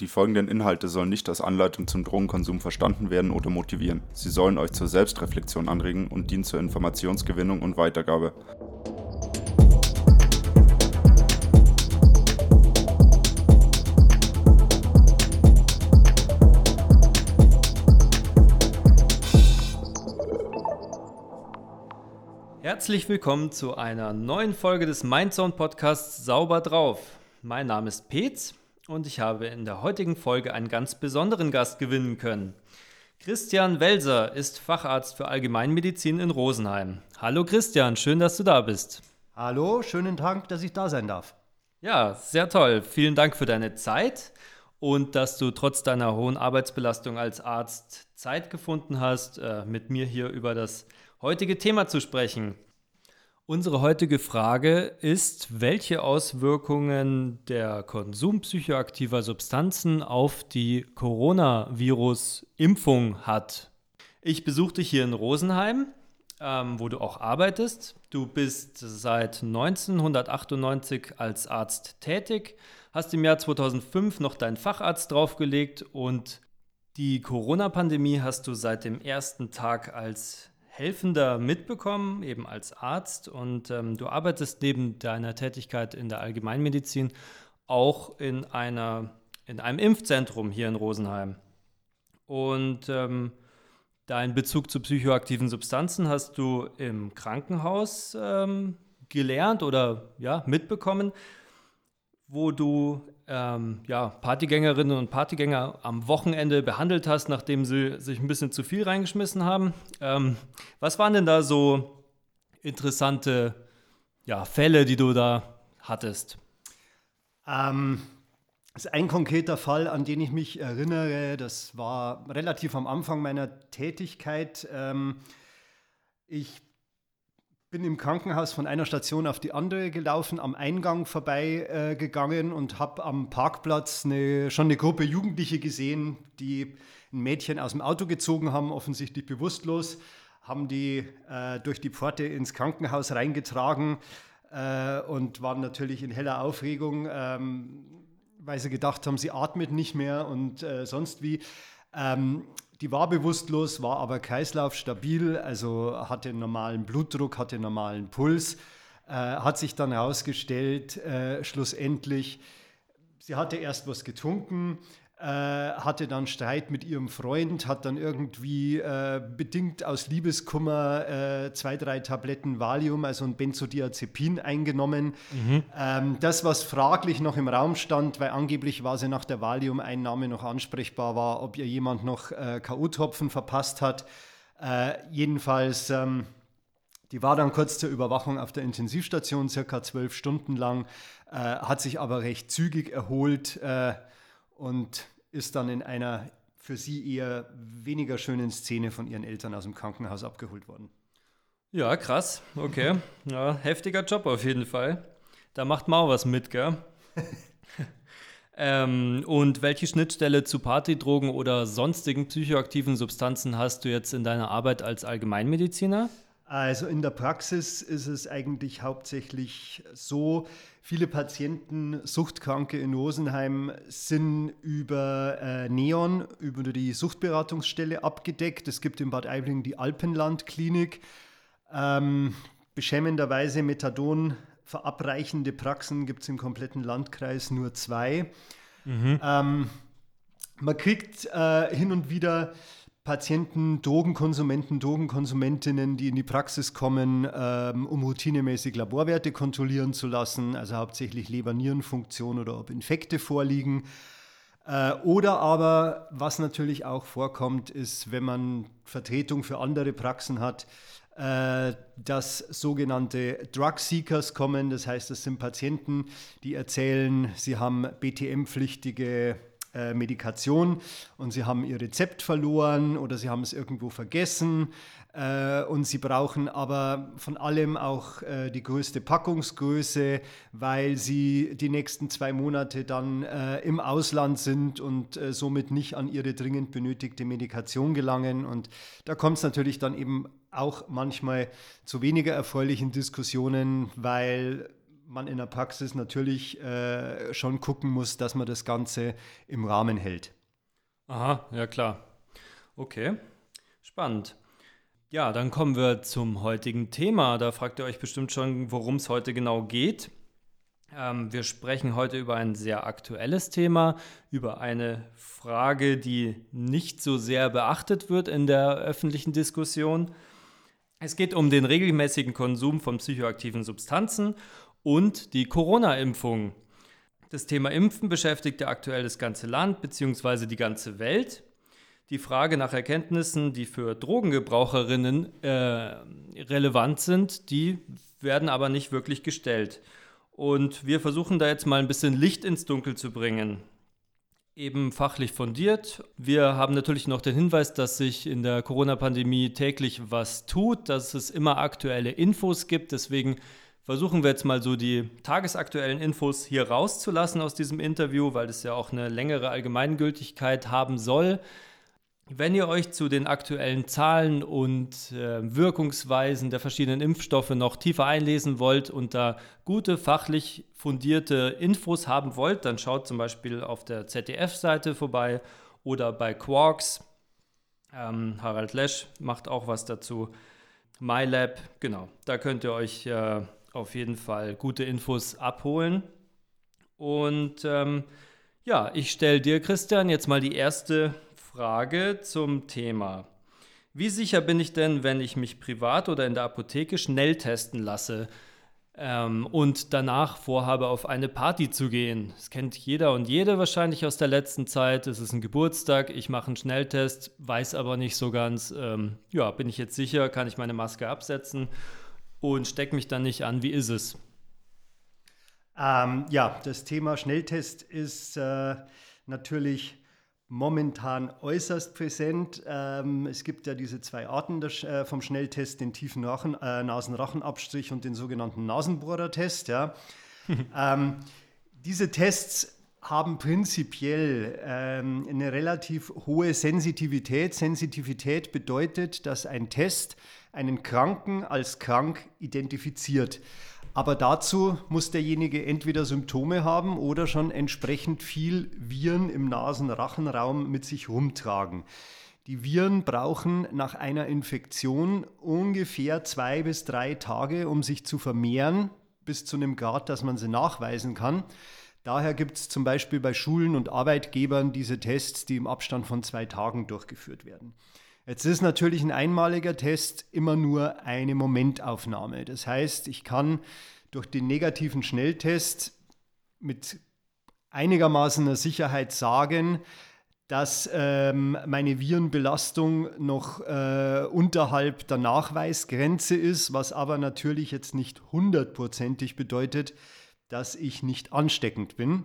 Die folgenden Inhalte sollen nicht als Anleitung zum Drogenkonsum verstanden werden oder motivieren. Sie sollen euch zur Selbstreflexion anregen und dienen zur Informationsgewinnung und Weitergabe. Herzlich willkommen zu einer neuen Folge des Mindzone Podcasts Sauber drauf. Mein Name ist Petz und ich habe in der heutigen Folge einen ganz besonderen Gast gewinnen können. Christian Welser ist Facharzt für Allgemeinmedizin in Rosenheim. Hallo Christian, schön, dass du da bist. Hallo, schönen Dank, dass ich da sein darf. Ja, sehr toll. Vielen Dank für deine Zeit und dass du trotz deiner hohen Arbeitsbelastung als Arzt Zeit gefunden hast, äh, mit mir hier über das heutige Thema zu sprechen. Unsere heutige Frage ist, welche Auswirkungen der Konsum psychoaktiver Substanzen auf die Coronavirus-Impfung hat. Ich besuche dich hier in Rosenheim, ähm, wo du auch arbeitest. Du bist seit 1998 als Arzt tätig, hast im Jahr 2005 noch deinen Facharzt draufgelegt und die Corona-Pandemie hast du seit dem ersten Tag als Helfender mitbekommen, eben als Arzt. Und ähm, du arbeitest neben deiner Tätigkeit in der Allgemeinmedizin auch in, einer, in einem Impfzentrum hier in Rosenheim. Und ähm, deinen Bezug zu psychoaktiven Substanzen hast du im Krankenhaus ähm, gelernt oder ja, mitbekommen, wo du ähm, ja, Partygängerinnen und Partygänger am Wochenende behandelt hast, nachdem sie sich ein bisschen zu viel reingeschmissen haben. Ähm, was waren denn da so interessante ja, Fälle, die du da hattest? Ähm, das ist ein konkreter Fall, an den ich mich erinnere. Das war relativ am Anfang meiner Tätigkeit. Ähm, ich bin im Krankenhaus von einer Station auf die andere gelaufen, am Eingang vorbei äh, und habe am Parkplatz eine, schon eine Gruppe Jugendliche gesehen, die ein Mädchen aus dem Auto gezogen haben, offensichtlich bewusstlos, haben die äh, durch die Pforte ins Krankenhaus reingetragen äh, und waren natürlich in heller Aufregung, ähm, weil sie gedacht haben, sie atmet nicht mehr und äh, sonst wie. Ähm, die war bewusstlos, war aber kreislaufstabil, also hatte normalen Blutdruck, hatte normalen Puls, äh, hat sich dann herausgestellt, äh, schlussendlich, sie hatte erst was getrunken, äh, hatte dann Streit mit ihrem Freund, hat dann irgendwie äh, bedingt aus Liebeskummer äh, zwei, drei Tabletten Valium, also ein Benzodiazepin eingenommen. Mhm. Ähm, das, was fraglich noch im Raum stand, weil angeblich war sie nach der Valium-Einnahme noch ansprechbar war, ob ihr jemand noch äh, K.O.-Tropfen verpasst hat. Äh, jedenfalls... Ähm, die war dann kurz zur Überwachung auf der Intensivstation, circa zwölf Stunden lang, äh, hat sich aber recht zügig erholt äh, und ist dann in einer für sie eher weniger schönen Szene von ihren Eltern aus dem Krankenhaus abgeholt worden. Ja, krass. Okay. Ja, heftiger Job auf jeden Fall. Da macht man auch was mit, gell? ähm, und welche Schnittstelle zu Partydrogen oder sonstigen psychoaktiven Substanzen hast du jetzt in deiner Arbeit als Allgemeinmediziner? Also in der Praxis ist es eigentlich hauptsächlich so, viele Patienten, Suchtkranke in Rosenheim sind über äh, Neon, über die Suchtberatungsstelle abgedeckt. Es gibt in Bad Aibling die Alpenland-Klinik. Ähm, beschämenderweise Methadon verabreichende Praxen gibt es im kompletten Landkreis nur zwei. Mhm. Ähm, man kriegt äh, hin und wieder Patienten, Drogenkonsumenten, Drogenkonsumentinnen, die in die Praxis kommen, ähm, um routinemäßig Laborwerte kontrollieren zu lassen, also hauptsächlich Leber-Nierenfunktion oder ob Infekte vorliegen. Äh, oder aber, was natürlich auch vorkommt, ist, wenn man Vertretung für andere Praxen hat, äh, dass sogenannte Drug Seekers kommen. Das heißt, das sind Patienten, die erzählen, sie haben BTM-pflichtige äh, Medikation und sie haben ihr Rezept verloren oder sie haben es irgendwo vergessen äh, und sie brauchen aber von allem auch äh, die größte Packungsgröße, weil sie die nächsten zwei Monate dann äh, im Ausland sind und äh, somit nicht an ihre dringend benötigte Medikation gelangen. Und da kommt es natürlich dann eben auch manchmal zu weniger erfreulichen Diskussionen, weil man in der Praxis natürlich äh, schon gucken muss, dass man das Ganze im Rahmen hält. Aha, ja klar. Okay, spannend. Ja, dann kommen wir zum heutigen Thema. Da fragt ihr euch bestimmt schon, worum es heute genau geht. Ähm, wir sprechen heute über ein sehr aktuelles Thema, über eine Frage, die nicht so sehr beachtet wird in der öffentlichen Diskussion. Es geht um den regelmäßigen Konsum von psychoaktiven Substanzen und die Corona-Impfung. Das Thema Impfen beschäftigt ja aktuell das ganze Land bzw. die ganze Welt. Die Frage nach Erkenntnissen, die für Drogengebraucherinnen äh, relevant sind, die werden aber nicht wirklich gestellt. Und wir versuchen da jetzt mal ein bisschen Licht ins Dunkel zu bringen. Eben fachlich fundiert. Wir haben natürlich noch den Hinweis, dass sich in der Corona-Pandemie täglich was tut, dass es immer aktuelle Infos gibt. Deswegen versuchen wir jetzt mal so die tagesaktuellen Infos hier rauszulassen aus diesem Interview, weil es ja auch eine längere Allgemeingültigkeit haben soll. Wenn ihr euch zu den aktuellen Zahlen und äh, Wirkungsweisen der verschiedenen Impfstoffe noch tiefer einlesen wollt und da gute fachlich fundierte Infos haben wollt, dann schaut zum Beispiel auf der ZDF-Seite vorbei oder bei Quarks. Ähm, Harald Lesch macht auch was dazu. MyLab, genau, da könnt ihr euch äh, auf jeden Fall gute Infos abholen. Und ähm, ja, ich stelle dir, Christian, jetzt mal die erste Frage zum Thema. Wie sicher bin ich denn, wenn ich mich privat oder in der Apotheke schnell testen lasse ähm, und danach vorhabe, auf eine Party zu gehen? Das kennt jeder und jede wahrscheinlich aus der letzten Zeit. Es ist ein Geburtstag, ich mache einen Schnelltest, weiß aber nicht so ganz, ähm, ja, bin ich jetzt sicher, kann ich meine Maske absetzen und stecke mich dann nicht an. Wie ist es? Ähm, ja, das Thema Schnelltest ist äh, natürlich momentan äußerst präsent. Ähm, es gibt ja diese zwei Arten der, äh, vom Schnelltest, den tiefen Rachen, äh, Nasenrachenabstrich und den sogenannten Nasenbohrertest. Ja. ähm, diese Tests haben prinzipiell ähm, eine relativ hohe Sensitivität. Sensitivität bedeutet, dass ein Test einen Kranken als krank identifiziert. Aber dazu muss derjenige entweder Symptome haben oder schon entsprechend viel Viren im Nasenrachenraum mit sich rumtragen. Die Viren brauchen nach einer Infektion ungefähr zwei bis drei Tage, um sich zu vermehren, bis zu einem Grad, dass man sie nachweisen kann. Daher gibt es zum Beispiel bei Schulen und Arbeitgebern diese Tests, die im Abstand von zwei Tagen durchgeführt werden. Jetzt ist natürlich ein einmaliger Test immer nur eine Momentaufnahme. Das heißt, ich kann durch den negativen Schnelltest mit einigermaßen einer Sicherheit sagen, dass ähm, meine Virenbelastung noch äh, unterhalb der Nachweisgrenze ist, was aber natürlich jetzt nicht hundertprozentig bedeutet, dass ich nicht ansteckend bin.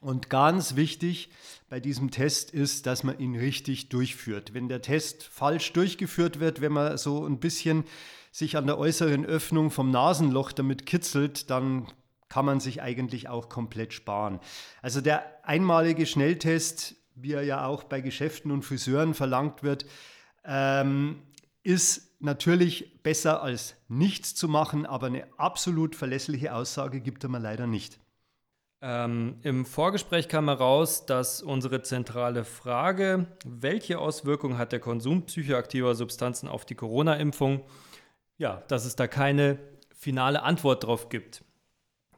Und ganz wichtig bei diesem Test ist, dass man ihn richtig durchführt. Wenn der Test falsch durchgeführt wird, wenn man so ein bisschen sich an der äußeren Öffnung vom Nasenloch damit kitzelt, dann kann man sich eigentlich auch komplett sparen. Also der einmalige Schnelltest, wie er ja auch bei Geschäften und Friseuren verlangt wird, ähm, ist natürlich besser als nichts zu machen, aber eine absolut verlässliche Aussage gibt er mir leider nicht. Ähm, Im Vorgespräch kam heraus, dass unsere zentrale Frage, welche Auswirkungen hat der Konsum psychoaktiver Substanzen auf die Corona-Impfung, ja, dass es da keine finale Antwort drauf gibt.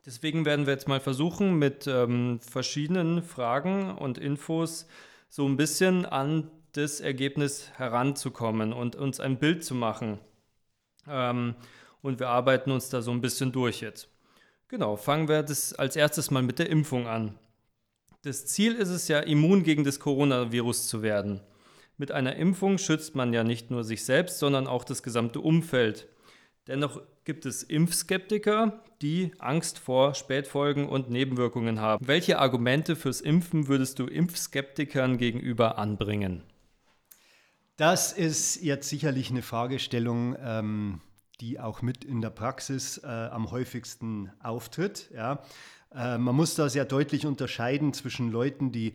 Deswegen werden wir jetzt mal versuchen, mit ähm, verschiedenen Fragen und Infos so ein bisschen an das Ergebnis heranzukommen und uns ein Bild zu machen. Ähm, und wir arbeiten uns da so ein bisschen durch jetzt. Genau, fangen wir das als erstes mal mit der Impfung an. Das Ziel ist es ja, immun gegen das Coronavirus zu werden. Mit einer Impfung schützt man ja nicht nur sich selbst, sondern auch das gesamte Umfeld. Dennoch gibt es Impfskeptiker, die Angst vor Spätfolgen und Nebenwirkungen haben. Welche Argumente fürs Impfen würdest du Impfskeptikern gegenüber anbringen? Das ist jetzt sicherlich eine Fragestellung, ähm, die auch mit in der Praxis äh, am häufigsten auftritt. Ja. Äh, man muss da sehr deutlich unterscheiden zwischen Leuten, die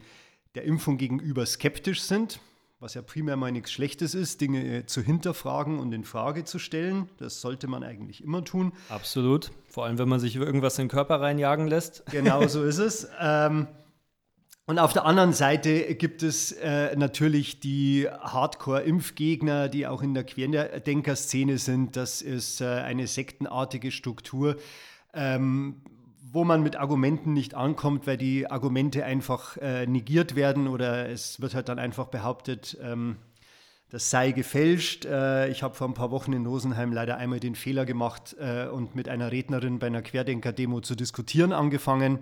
der Impfung gegenüber skeptisch sind. was ja primär mal nichts Schlechtes ist, Dinge zu hinterfragen und in Frage zu stellen. Das sollte man eigentlich immer tun. Absolut. Vor allem, wenn man sich irgendwas in den Körper reinjagen lässt. Genau so ist es. Ähm, und auf der anderen Seite gibt es äh, natürlich die Hardcore-Impfgegner, die auch in der Querdenker-Szene sind. Das ist äh, eine sektenartige Struktur, ähm, wo man mit Argumenten nicht ankommt, weil die Argumente einfach äh, negiert werden oder es wird halt dann einfach behauptet, ähm, das sei gefälscht. Äh, ich habe vor ein paar Wochen in Rosenheim leider einmal den Fehler gemacht äh, und mit einer Rednerin bei einer Querdenker-Demo zu diskutieren angefangen.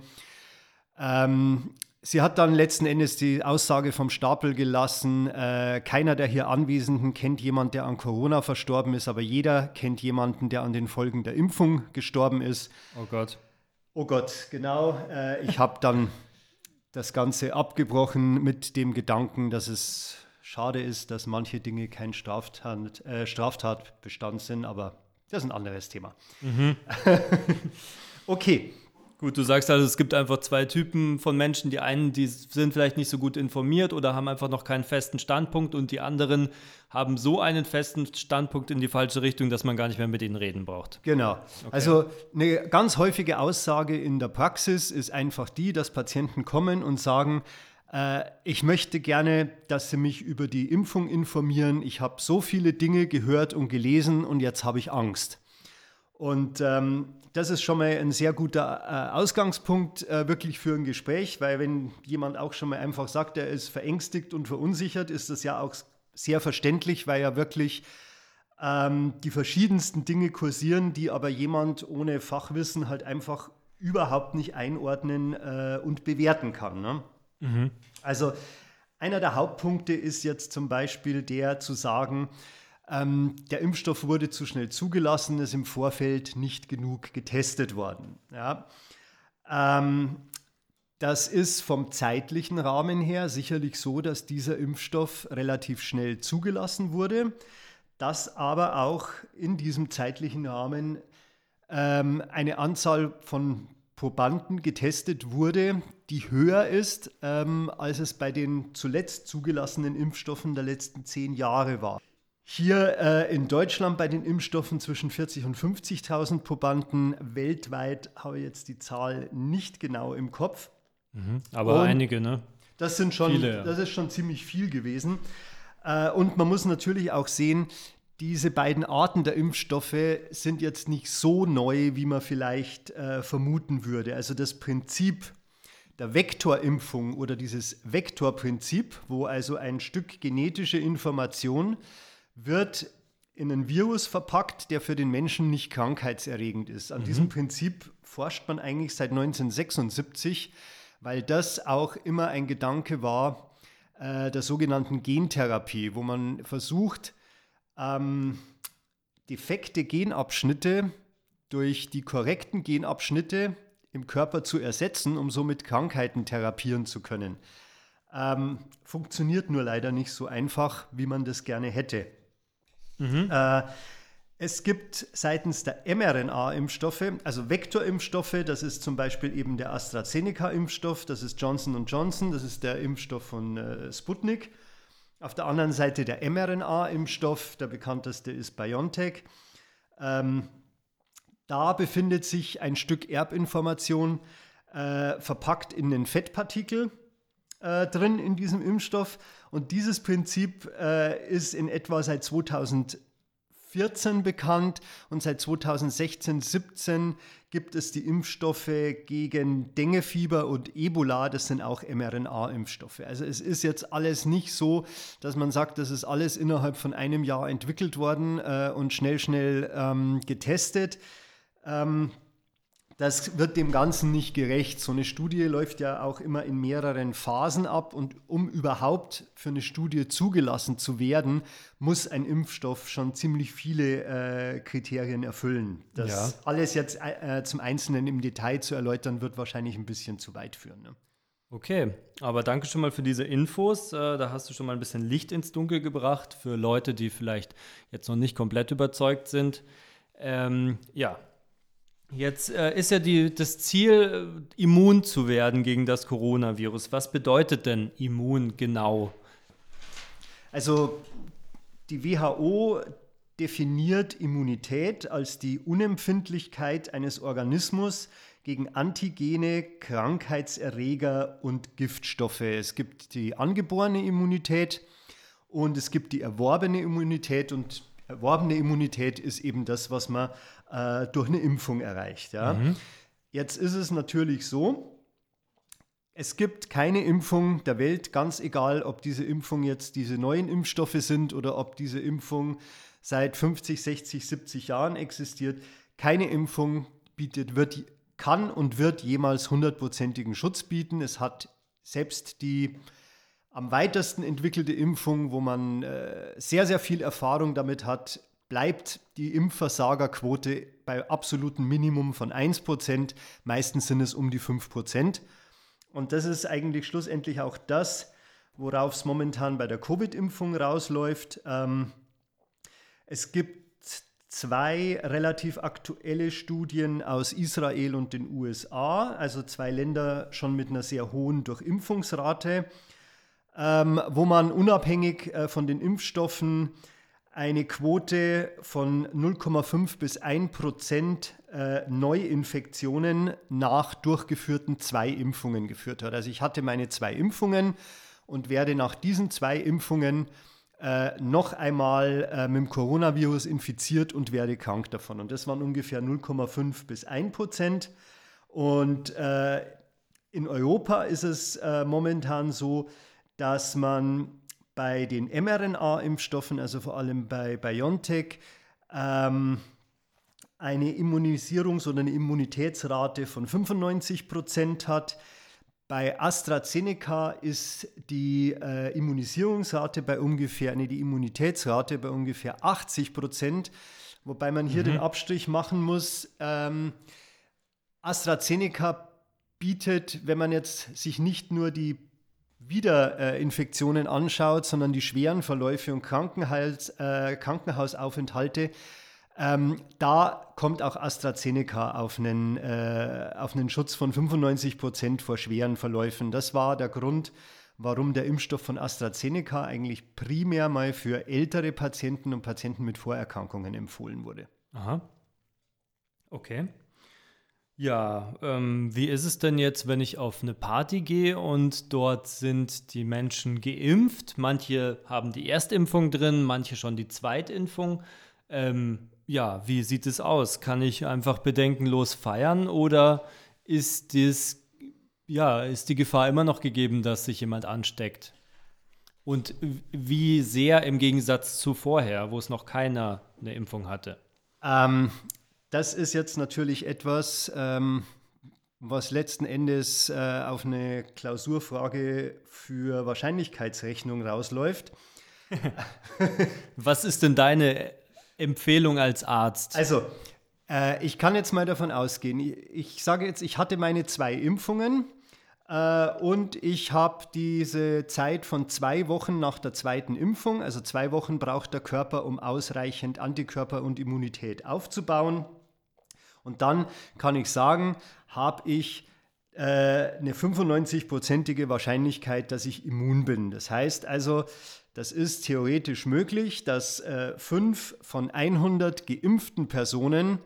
Ähm, Sie hat dann letzten Endes die Aussage vom Stapel gelassen, äh, keiner der hier Anwesenden kennt jemanden, der an Corona verstorben ist, aber jeder kennt jemanden, der an den Folgen der Impfung gestorben ist. Oh Gott. Oh Gott, genau. Äh, ich habe dann das Ganze abgebrochen mit dem Gedanken, dass es schade ist, dass manche Dinge kein Straftat, äh, Straftatbestand sind, aber das ist ein anderes Thema. Mhm. okay. Gut, du sagst also, es gibt einfach zwei Typen von Menschen. Die einen, die sind vielleicht nicht so gut informiert oder haben einfach noch keinen festen Standpunkt und die anderen haben so einen festen Standpunkt in die falsche Richtung, dass man gar nicht mehr mit ihnen reden braucht. Genau. Okay. Also eine ganz häufige Aussage in der Praxis ist einfach die, dass Patienten kommen und sagen, äh, ich möchte gerne, dass Sie mich über die Impfung informieren. Ich habe so viele Dinge gehört und gelesen und jetzt habe ich Angst. Und ähm, das ist schon mal ein sehr guter äh, Ausgangspunkt äh, wirklich für ein Gespräch, weil wenn jemand auch schon mal einfach sagt, er ist verängstigt und verunsichert, ist das ja auch sehr verständlich, weil ja wirklich ähm, die verschiedensten Dinge kursieren, die aber jemand ohne Fachwissen halt einfach überhaupt nicht einordnen äh, und bewerten kann. Ne? Mhm. Also einer der Hauptpunkte ist jetzt zum Beispiel der zu sagen, ähm, der Impfstoff wurde zu schnell zugelassen, ist im Vorfeld nicht genug getestet worden. Ja. Ähm, das ist vom zeitlichen Rahmen her sicherlich so, dass dieser Impfstoff relativ schnell zugelassen wurde, dass aber auch in diesem zeitlichen Rahmen ähm, eine Anzahl von Probanden getestet wurde, die höher ist, ähm, als es bei den zuletzt zugelassenen Impfstoffen der letzten zehn Jahre war. Hier äh, in Deutschland bei den Impfstoffen zwischen 40.000 und 50.000 Probanden. Weltweit habe ich jetzt die Zahl nicht genau im Kopf. Mhm, aber und einige, ne? Das sind schon, Viele, ja. das ist schon ziemlich viel gewesen. Äh, und man muss natürlich auch sehen, diese beiden Arten der Impfstoffe sind jetzt nicht so neu, wie man vielleicht äh, vermuten würde. Also das Prinzip der Vektorimpfung oder dieses Vektorprinzip, wo also ein Stück genetische Information wird in einen Virus verpackt, der für den Menschen nicht krankheitserregend ist. An mhm. diesem Prinzip forscht man eigentlich seit 1976, weil das auch immer ein Gedanke war äh, der sogenannten Gentherapie, wo man versucht, ähm, defekte Genabschnitte durch die korrekten Genabschnitte im Körper zu ersetzen, um somit Krankheiten therapieren zu können. Ähm, funktioniert nur leider nicht so einfach, wie man das gerne hätte. Mhm. Äh, es gibt seitens der mRNA-Impfstoffe, also Vektorimpfstoffe, das ist zum Beispiel eben der AstraZeneca-Impfstoff, das ist Johnson Johnson, das ist der Impfstoff von äh, Sputnik. Auf der anderen Seite der mRNA-Impfstoff, der bekannteste ist BioNTech. Ähm, da befindet sich ein Stück Erbinformation äh, verpackt in den Fettpartikel äh, drin in diesem Impfstoff. Und dieses Prinzip äh, ist in etwa seit 2014 bekannt und seit 2016, 17 gibt es die Impfstoffe gegen Dengefieber und Ebola. Das sind auch mRNA-Impfstoffe. Also es ist jetzt alles nicht so, dass man sagt, das ist alles innerhalb von einem Jahr entwickelt worden äh, und schnell, schnell ähm, getestet. Ähm, das wird dem Ganzen nicht gerecht. So eine Studie läuft ja auch immer in mehreren Phasen ab und um überhaupt für eine Studie zugelassen zu werden, muss ein Impfstoff schon ziemlich viele äh, Kriterien erfüllen. Das ja. alles jetzt äh, zum Einzelnen im Detail zu erläutern, wird wahrscheinlich ein bisschen zu weit führen. Ne? Okay, aber danke schon mal für diese Infos. Äh, da hast du schon mal ein bisschen Licht ins Dunkel gebracht für Leute, die vielleicht jetzt noch nicht komplett überzeugt sind. Ähm, ja, Jetzt äh, ist ja die, das Ziel, äh, immun zu werden gegen das Coronavirus. Was bedeutet denn immun genau? Also die WHO definiert Immunität als die Unempfindlichkeit eines Organismus gegen Antigene, Krankheitserreger und Giftstoffe. Es gibt die angeborene Immunität und es gibt die erworbene Immunität und erworbene Immunität ist eben das, was man äh, durch eine Impfung erreicht. Ja. Mhm. Jetzt ist es natürlich so, es gibt keine Impfung der Welt, ganz egal, ob diese Impfung jetzt diese neuen Impfstoffe sind oder ob diese Impfung seit 50, 60, 70 Jahren existiert. Keine Impfung bietet, wird, kann und wird jemals hundertprozentigen Schutz bieten. Es hat selbst die am weitesten entwickelte Impfung, wo man äh, sehr, sehr viel Erfahrung damit hat, bleibt die Impfversagerquote bei absolutem Minimum von 1%. Meistens sind es um die 5%. Und das ist eigentlich schlussendlich auch das, worauf es momentan bei der Covid-Impfung rausläuft. Ähm, es gibt zwei relativ aktuelle Studien aus Israel und den USA, also zwei Länder schon mit einer sehr hohen Durchimpfungsrate, ähm, wo man unabhängig äh, von den Impfstoffen eine Quote von 0,5 bis 1 Prozent äh, Neuinfektionen nach durchgeführten zwei Impfungen geführt hat. Also ich hatte meine zwei Impfungen und werde nach diesen zwei Impfungen äh, noch einmal äh, mit dem Coronavirus infiziert und werde krank davon. Und das waren ungefähr 0,5 bis 1 Prozent. Und äh, in Europa ist es äh, momentan so, dass man bei den mRNA-Impfstoffen, also vor allem bei BioNTech, ähm, eine Immunisierungs- oder eine Immunitätsrate von 95 Prozent hat. Bei AstraZeneca ist die äh, Immunisierungsrate bei ungefähr, nee, die Immunitätsrate bei ungefähr 80 Prozent, wobei man hier mhm. den Abstrich machen muss. Ähm, AstraZeneca bietet, wenn man jetzt sich nicht nur die Wiederinfektionen anschaut, sondern die schweren Verläufe und Krankenhaus, äh, Krankenhausaufenthalte, ähm, da kommt auch AstraZeneca auf einen, äh, auf einen Schutz von 95 Prozent vor schweren Verläufen. Das war der Grund, warum der Impfstoff von AstraZeneca eigentlich primär mal für ältere Patienten und Patienten mit Vorerkrankungen empfohlen wurde. Aha. Okay. Ja, ähm, wie ist es denn jetzt, wenn ich auf eine Party gehe und dort sind die Menschen geimpft? Manche haben die Erstimpfung drin, manche schon die Zweitimpfung. Ähm, ja, wie sieht es aus? Kann ich einfach bedenkenlos feiern oder ist, dies, ja, ist die Gefahr immer noch gegeben, dass sich jemand ansteckt? Und wie sehr im Gegensatz zu vorher, wo es noch keiner eine Impfung hatte? Ähm, das ist jetzt natürlich etwas, ähm, was letzten Endes äh, auf eine Klausurfrage für Wahrscheinlichkeitsrechnung rausläuft. was ist denn deine Empfehlung als Arzt? Also, äh, ich kann jetzt mal davon ausgehen. Ich, ich, sage jetzt, ich hatte meine zwei Impfungen äh, und ich habe diese Zeit von zwei Wochen nach der zweiten Impfung, also zwei Wochen braucht der Körper, um ausreichend Antikörper und Immunität aufzubauen. Und dann kann ich sagen, habe ich äh, eine 95-prozentige Wahrscheinlichkeit, dass ich immun bin. Das heißt also, das ist theoretisch möglich, dass äh, fünf von 100 geimpften Personen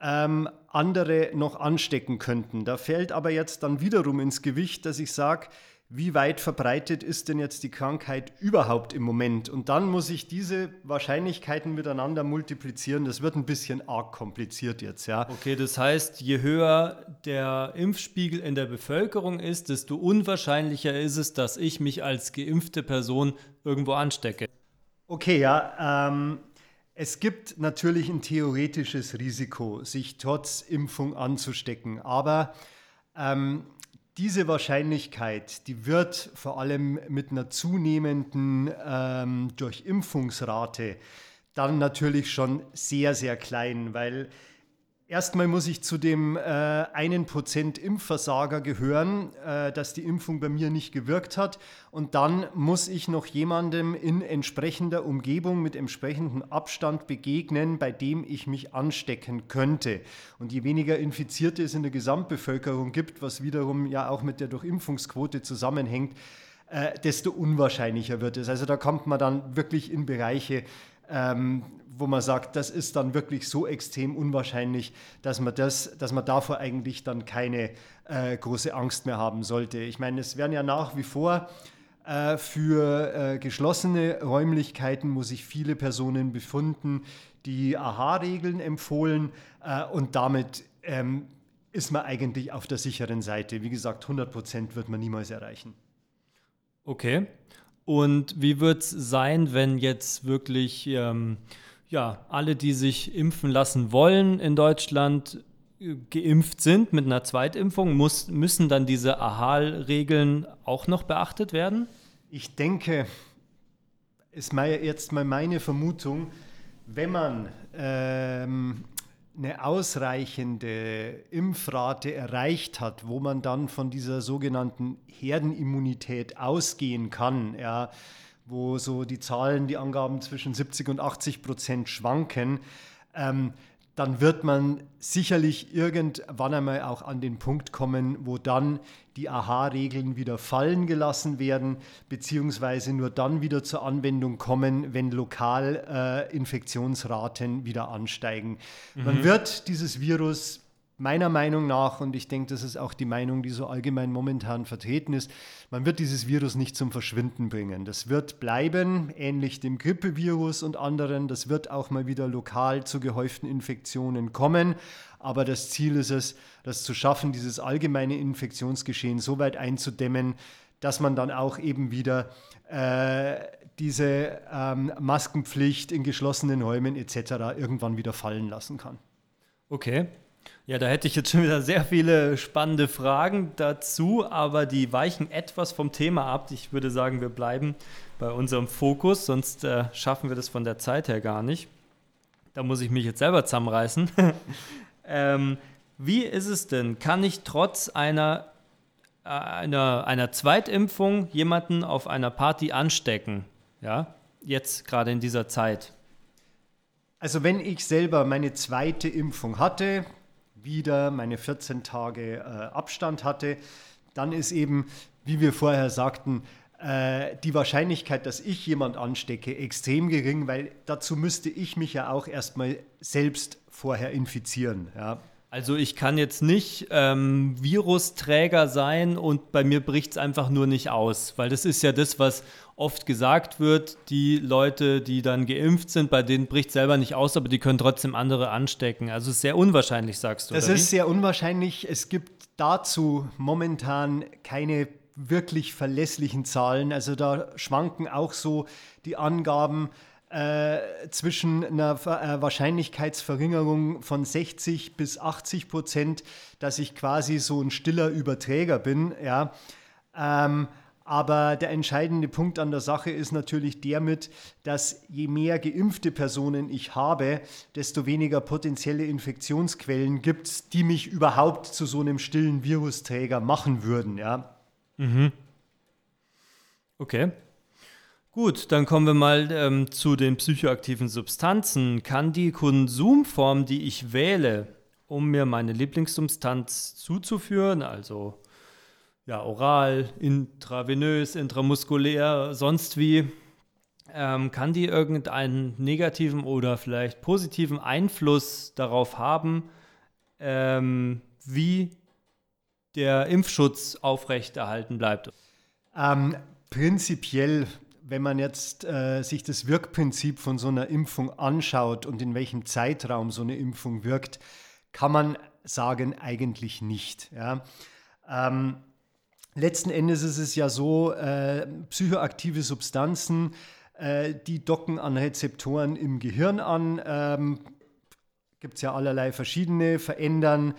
ähm, andere noch anstecken könnten. Da fällt aber jetzt dann wiederum ins Gewicht, dass ich sage, wie weit verbreitet ist denn jetzt die Krankheit überhaupt im Moment? Und dann muss ich diese Wahrscheinlichkeiten miteinander multiplizieren. Das wird ein bisschen arg kompliziert jetzt, ja. Okay, das heißt, je höher der Impfspiegel in der Bevölkerung ist, desto unwahrscheinlicher ist es, dass ich mich als geimpfte Person irgendwo anstecke. Okay, ja. Ähm, es gibt natürlich ein theoretisches Risiko, sich trotz Impfung anzustecken. Aber ähm, diese Wahrscheinlichkeit, die wird vor allem mit einer zunehmenden ähm, Durchimpfungsrate dann natürlich schon sehr, sehr klein, weil Erstmal muss ich zu dem äh, einen Prozent Impfversager gehören, äh, dass die Impfung bei mir nicht gewirkt hat. Und dann muss ich noch jemandem in entsprechender Umgebung mit entsprechendem Abstand begegnen, bei dem ich mich anstecken könnte. Und je weniger Infizierte es in der Gesamtbevölkerung gibt, was wiederum ja auch mit der Durchimpfungsquote zusammenhängt, äh, desto unwahrscheinlicher wird es. Also da kommt man dann wirklich in Bereiche, ähm, wo man sagt, das ist dann wirklich so extrem unwahrscheinlich, dass man, das, dass man davor eigentlich dann keine äh, große Angst mehr haben sollte. Ich meine, es werden ja nach wie vor äh, für äh, geschlossene Räumlichkeiten, wo sich viele Personen befunden, die AHA-Regeln empfohlen äh, und damit ähm, ist man eigentlich auf der sicheren Seite. Wie gesagt, 100 Prozent wird man niemals erreichen. Okay. Und wie wird es sein, wenn jetzt wirklich ähm, ja, alle, die sich impfen lassen wollen in Deutschland, äh, geimpft sind mit einer Zweitimpfung? Muss, müssen dann diese AHAL-Regeln auch noch beachtet werden? Ich denke, ist jetzt mal meine Vermutung, wenn man ähm, eine ausreichende Impfrate erreicht hat, wo man dann von dieser sogenannten Herdenimmunität ausgehen kann, ja, wo so die Zahlen, die Angaben zwischen 70 und 80 Prozent schwanken, ähm, dann wird man sicherlich irgendwann einmal auch an den Punkt kommen, wo dann die AHA-Regeln wieder fallen gelassen werden, beziehungsweise nur dann wieder zur Anwendung kommen, wenn lokal äh, Infektionsraten wieder ansteigen. Mhm. Man wird dieses Virus meiner Meinung nach, und ich denke, das ist auch die Meinung, die so allgemein momentan vertreten ist, man wird dieses Virus nicht zum Verschwinden bringen. Das wird bleiben, ähnlich dem Grippevirus und anderen. Das wird auch mal wieder lokal zu gehäuften Infektionen kommen. Aber das Ziel ist es, das zu schaffen, dieses allgemeine Infektionsgeschehen so weit einzudämmen, dass man dann auch eben wieder äh, diese ähm, Maskenpflicht in geschlossenen Räumen etc. irgendwann wieder fallen lassen kann. Okay, ja, da hätte ich jetzt schon wieder sehr viele spannende Fragen dazu, aber die weichen etwas vom Thema ab. Ich würde sagen, wir bleiben bei unserem Fokus, sonst äh, schaffen wir das von der Zeit her gar nicht. Da muss ich mich jetzt selber zusammenreißen. ähm, wie ist es denn? Kann ich trotz einer, äh, einer, einer Zweitimpfung jemanden auf einer Party anstecken? Ja, jetzt gerade in dieser Zeit. Also wenn ich selber meine zweite Impfung hatte, wieder meine 14 Tage äh, Abstand hatte, dann ist eben, wie wir vorher sagten, äh, die Wahrscheinlichkeit, dass ich jemand anstecke, extrem gering, weil dazu müsste ich mich ja auch erstmal selbst vorher infizieren. Ja. Also ich kann jetzt nicht ähm, Virusträger sein und bei mir bricht es einfach nur nicht aus, weil das ist ja das, was oft gesagt wird. Die Leute, die dann geimpft sind, bei denen bricht selber nicht aus, aber die können trotzdem andere anstecken. Also sehr unwahrscheinlich, sagst du. Das ist wie? sehr unwahrscheinlich. Es gibt dazu momentan keine wirklich verlässlichen Zahlen. Also da schwanken auch so die Angaben äh, zwischen einer äh, Wahrscheinlichkeitsverringerung von 60 bis 80 Prozent, dass ich quasi so ein stiller Überträger bin. Ja. Ähm, aber der entscheidende Punkt an der Sache ist natürlich der mit, dass je mehr geimpfte Personen ich habe, desto weniger potenzielle Infektionsquellen gibt es, die mich überhaupt zu so einem stillen Virusträger machen würden. Ja. Mhm. Okay. Gut, dann kommen wir mal ähm, zu den psychoaktiven Substanzen. Kann die Konsumform, die ich wähle, um mir meine Lieblingssubstanz zuzuführen, also ja, oral, intravenös, intramuskulär, sonst wie, ähm, kann die irgendeinen negativen oder vielleicht positiven Einfluss darauf haben, ähm, wie der Impfschutz aufrechterhalten bleibt? Ähm, prinzipiell wenn man jetzt äh, sich das Wirkprinzip von so einer Impfung anschaut und in welchem Zeitraum so eine Impfung wirkt, kann man sagen, eigentlich nicht. Ja. Ähm, letzten Endes ist es ja so, äh, psychoaktive Substanzen, äh, die docken an Rezeptoren im Gehirn an. Ähm, Gibt es ja allerlei verschiedene, verändern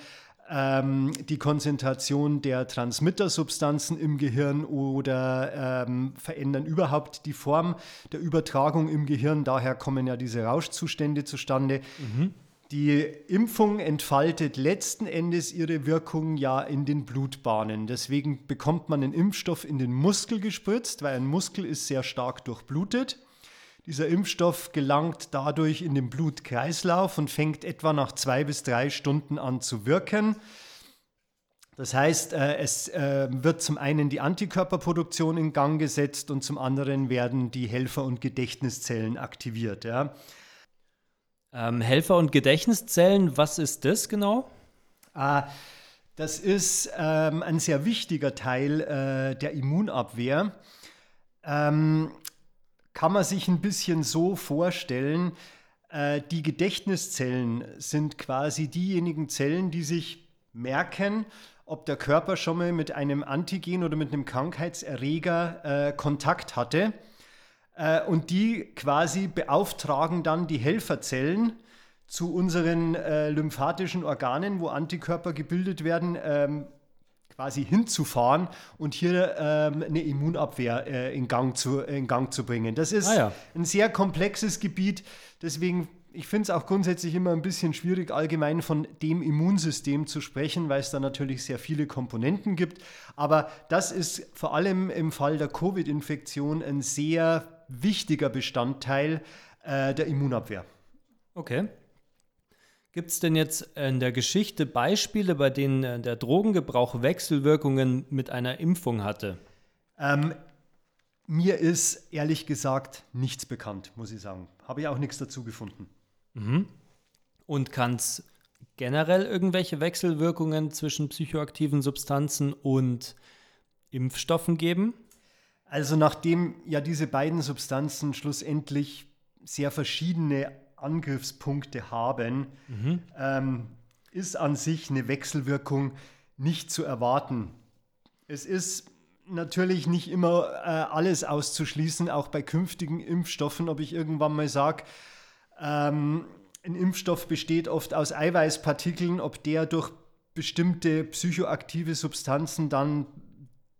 ähm, die Konzentration der Transmittersubstanzen im Gehirn oder ähm, verändern überhaupt die Form der Übertragung im Gehirn. Daher kommen ja diese Rauschzustände zustande. Mhm. Die Impfung entfaltet letzten Endes ihre Wirkung ja in den Blutbahnen. Deswegen bekommt man einen Impfstoff in den Muskel gespritzt, weil ein Muskel ist sehr stark durchblutet. Dieser Impfstoff gelangt dadurch in den Blutkreislauf und fängt etwa nach zwei bis drei Stunden an zu wirken. Das heißt, äh, es äh, wird zum einen die Antikörperproduktion in Gang gesetzt und zum anderen werden die Helfer- und Gedächtniszellen aktiviert. Ähm, Helfer- und Gedächtniszellen, was ist das genau? Ah, das ist ähm, ein sehr wichtiger Teil äh, der Immunabwehr. Ähm, kann man sich ein bisschen so vorstellen, äh, die Gedächtniszellen sind quasi diejenigen Zellen, die sich merken, ob der Körper schon mal mit einem Antigen oder mit einem Krankheitserreger äh, Kontakt hatte. Äh, und die quasi beauftragen dann die Helferzellen zu unseren äh, lymphatischen Organen, wo Antikörper gebildet werden, ähm, quasi hinzufahren und hier ähm, eine Immunabwehr äh, in, Gang zu, in Gang zu bringen. Das ist ah ja. ein sehr komplexes Gebiet, deswegen ich finde es auch grundsätzlich immer ein bisschen schwierig, allgemein von dem Immunsystem zu sprechen, weil es da natürlich sehr viele Komponenten gibt. Aber das ist vor allem im Fall der Covid-Infektion ein sehr wichtiger Bestandteil äh, der Immunabwehr. Okay. Gibt es denn jetzt in der Geschichte Beispiele, bei denen äh, der Drogengebrauch Wechselwirkungen mit einer Impfung hatte? Ähm, mir ist ehrlich gesagt nichts bekannt, muss ich sagen. Habe ich auch nichts dazu gefunden. Mhm. Und kann es generell irgendwelche Wechselwirkungen zwischen psychoaktiven Substanzen und Impfstoffen geben? Also nachdem ja diese beiden Substanzen schlussendlich sehr verschiedene Angriffspunkte haben, mhm. ähm, ist an sich eine Wechselwirkung nicht zu erwarten. Es ist natürlich nicht immer äh, alles auszuschließen, auch bei künftigen Impfstoffen, ob ich irgendwann mal sage, ähm, ein Impfstoff besteht oft aus Eiweißpartikeln, ob der durch bestimmte psychoaktive Substanzen dann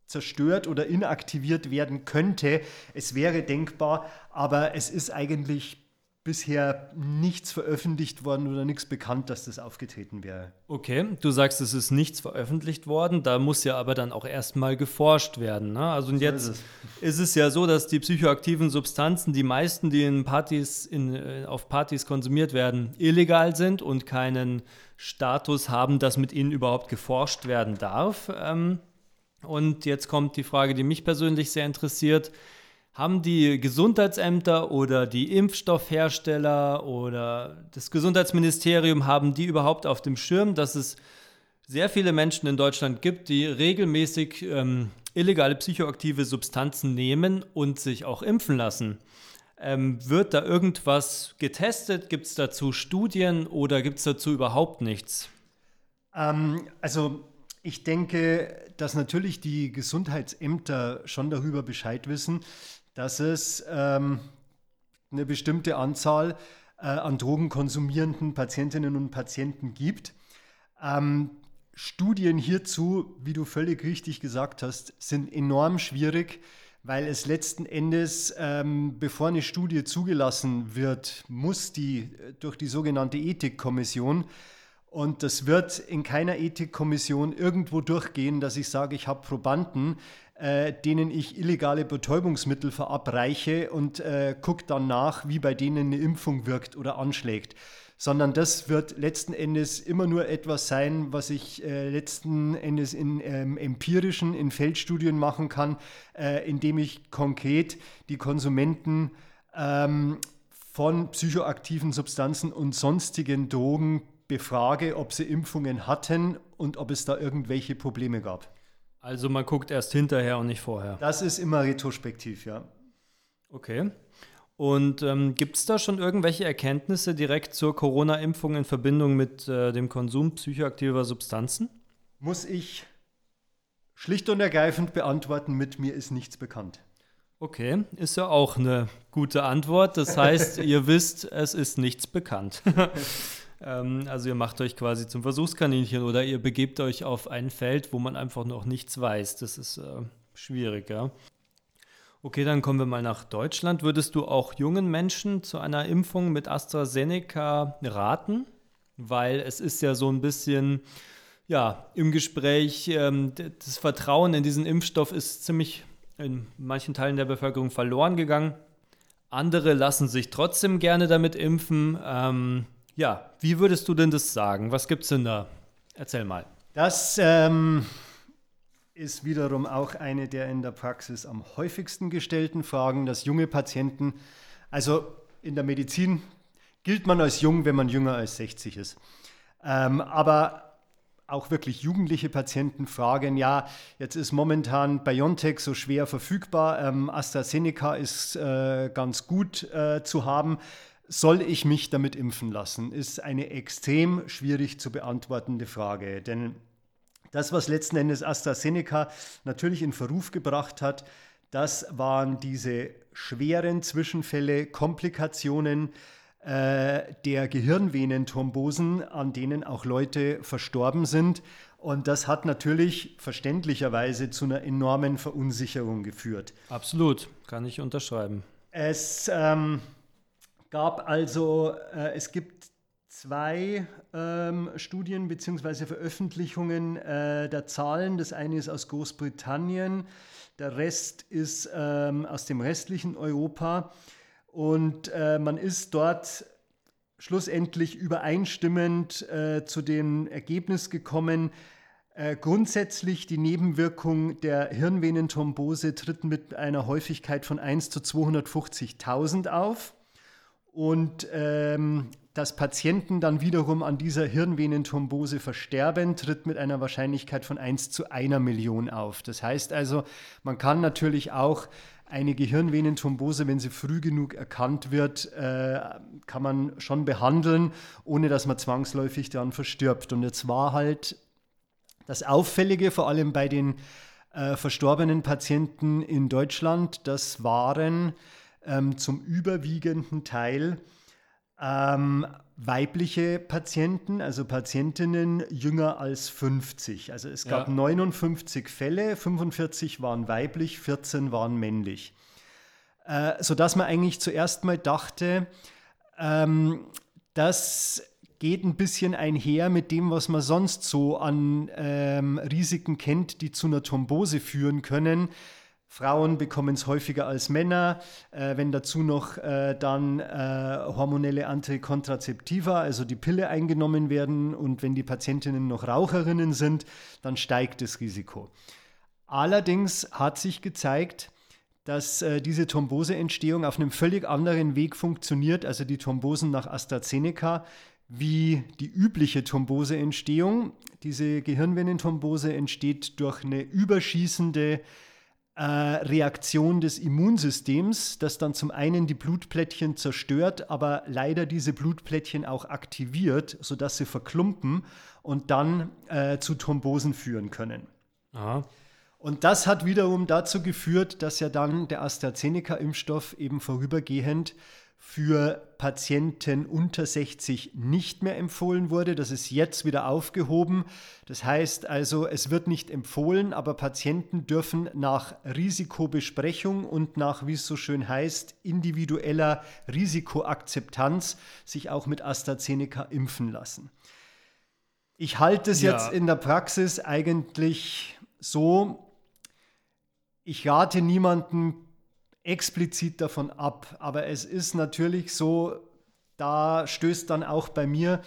zerstört oder inaktiviert werden könnte. Es wäre denkbar, aber es ist eigentlich bisher nichts veröffentlicht worden oder nichts bekannt, dass das aufgetreten wäre. Okay, du sagst, es ist nichts veröffentlicht worden, da muss ja aber dann auch erstmal geforscht werden. Ne? Also und jetzt ist es. ist es. ja so, dass die psychoaktiven Substanzen, die meisten, die in Partys, in, äh, auf Partys konsumiert werden, illegal sind und keinen Status haben, dass mit ihnen überhaupt geforscht werden darf. Ähm, und jetzt kommt die Frage, die mich persönlich sehr interessiert haben die Gesundheitsämter oder die Impfstoffhersteller oder das Gesundheitsministerium, haben die überhaupt auf dem Schirm, dass es sehr viele Menschen in Deutschland gibt, die regelmäßig ähm, illegale psychoaktive Substanzen nehmen und sich auch impfen lassen? Ähm, wird da irgendwas getestet? Gibt es dazu Studien oder gibt es dazu überhaupt nichts? Ähm, also ich denke, dass natürlich die Gesundheitsämter schon darüber Bescheid wissen dass es ähm, eine bestimmte Anzahl äh, an drogenkonsumierenden Patientinnen und Patienten gibt. Ähm, Studien hierzu, wie du völlig richtig gesagt hast, sind enorm schwierig, weil es letzten Endes, ähm, bevor eine Studie zugelassen wird, muss die äh, durch die sogenannte Ethikkommission und das wird in keiner Ethikkommission irgendwo durchgehen, dass ich sage, ich habe Probanden, äh, denen ich illegale Betäubungsmittel verabreiche und äh, gucke dann nach, wie bei denen eine Impfung wirkt oder anschlägt. Sondern das wird letzten Endes immer nur etwas sein, was ich äh, letzten Endes in ähm, empirischen, in Feldstudien machen kann, äh, indem ich konkret die Konsumenten ähm, von psychoaktiven Substanzen und sonstigen Drogen befrage, ob sie Impfungen hatten und ob es da irgendwelche Probleme gab. Also man guckt erst hinterher und nicht vorher. Das ist immer retrospektiv, ja. Okay. Und ähm, gibt es da schon irgendwelche Erkenntnisse direkt zur Corona-Impfung in Verbindung mit äh, dem Konsum psychoaktiver Substanzen? Muss ich schlicht und ergreifend beantworten, mit mir ist nichts bekannt. Okay, ist ja auch eine gute Antwort. Das heißt, ihr wisst, es ist nichts bekannt. Ähm, also ihr macht euch quasi zum Versuchskaninchen oder ihr begebt euch auf ein Feld, wo man einfach noch nichts weiß. Das ist äh, schwierig, ja. Okay, dann kommen wir mal nach Deutschland. Würdest du auch jungen Menschen zu einer Impfung mit AstraZeneca raten? Weil es ist ja so ein bisschen, ja, im Gespräch, ähm, das Vertrauen in diesen Impfstoff ist ziemlich in manchen Teilen der Bevölkerung verloren gegangen. Andere lassen sich trotzdem gerne damit impfen. Ähm, ja, wie würdest du denn das sagen? Was gibt es denn da? Erzähl mal. Das ähm, ist wiederum auch eine der in der Praxis am häufigsten gestellten Fragen, dass junge Patienten, also in der Medizin gilt man als jung, wenn man jünger als 60 ist. Ähm, aber auch wirklich jugendliche Patienten fragen, ja, jetzt ist momentan BioNTech so schwer verfügbar, ähm, AstraZeneca ist äh, ganz gut äh, zu haben. Soll ich mich damit impfen lassen? Ist eine extrem schwierig zu beantwortende Frage. Denn das, was letzten Endes AstraZeneca natürlich in Verruf gebracht hat, das waren diese schweren Zwischenfälle, Komplikationen, äh, der Gehirnvenenthrombosen, an denen auch Leute verstorben sind. Und das hat natürlich verständlicherweise zu einer enormen Verunsicherung geführt. Absolut, kann ich unterschreiben. Es ähm, gab also, äh, es gibt zwei ähm, Studien bzw. Veröffentlichungen äh, der Zahlen. Das eine ist aus Großbritannien, der Rest ist ähm, aus dem restlichen Europa. Und äh, man ist dort schlussendlich übereinstimmend äh, zu dem Ergebnis gekommen, äh, grundsätzlich die Nebenwirkung der Hirnvenenthrombose tritt mit einer Häufigkeit von 1 zu 250.000 auf. Und ähm, dass Patienten dann wiederum an dieser Hirnvenenthrombose versterben, tritt mit einer Wahrscheinlichkeit von 1 zu einer Million auf. Das heißt also, man kann natürlich auch eine Gehirnvenenthrombose, wenn sie früh genug erkannt wird, äh, kann man schon behandeln, ohne dass man zwangsläufig dann verstirbt. Und jetzt war halt das Auffällige, vor allem bei den äh, verstorbenen Patienten in Deutschland, das waren ähm, zum überwiegenden Teil ähm, weibliche Patienten, also Patientinnen jünger als 50. Also es gab ja. 59 Fälle, 45 waren weiblich, 14 waren männlich. Äh, sodass man eigentlich zuerst mal dachte, ähm, das geht ein bisschen einher mit dem, was man sonst so an ähm, Risiken kennt, die zu einer Thrombose führen können. Frauen bekommen es häufiger als Männer. Äh, wenn dazu noch äh, dann äh, hormonelle Antikontrazeptiva, also die Pille eingenommen werden und wenn die Patientinnen noch Raucherinnen sind, dann steigt das Risiko. Allerdings hat sich gezeigt, dass äh, diese Thromboseentstehung auf einem völlig anderen Weg funktioniert, also die Thrombosen nach AstraZeneca, wie die übliche Thromboseentstehung. Diese Gehirnvenenthrombose entsteht durch eine überschießende äh, Reaktion des Immunsystems, das dann zum einen die Blutplättchen zerstört, aber leider diese Blutplättchen auch aktiviert, sodass sie verklumpen und dann äh, zu Thrombosen führen können. Aha. Und das hat wiederum dazu geführt, dass ja dann der AstraZeneca-Impfstoff eben vorübergehend für Patienten unter 60 nicht mehr empfohlen wurde. Das ist jetzt wieder aufgehoben. Das heißt also, es wird nicht empfohlen, aber Patienten dürfen nach Risikobesprechung und nach, wie es so schön heißt, individueller Risikoakzeptanz sich auch mit AstraZeneca impfen lassen. Ich halte es ja. jetzt in der Praxis eigentlich so, ich rate niemanden explizit davon ab. Aber es ist natürlich so, da stößt dann auch bei mir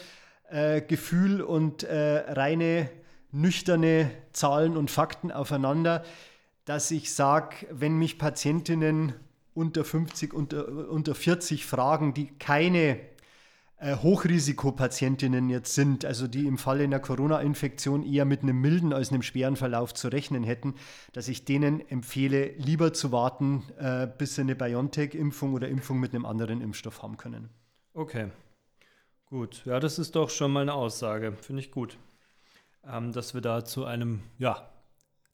äh, Gefühl und äh, reine nüchterne Zahlen und Fakten aufeinander, dass ich sage, wenn mich Patientinnen unter 50, unter, unter 40 fragen, die keine äh, Hochrisikopatientinnen jetzt sind, also die im Falle einer Corona-Infektion eher mit einem milden als einem schweren Verlauf zu rechnen hätten, dass ich denen empfehle, lieber zu warten, äh, bis sie eine BioNTech-Impfung oder Impfung mit einem anderen Impfstoff haben können. Okay, gut. Ja, das ist doch schon mal eine Aussage. Finde ich gut, ähm, dass wir da zu einem, ja,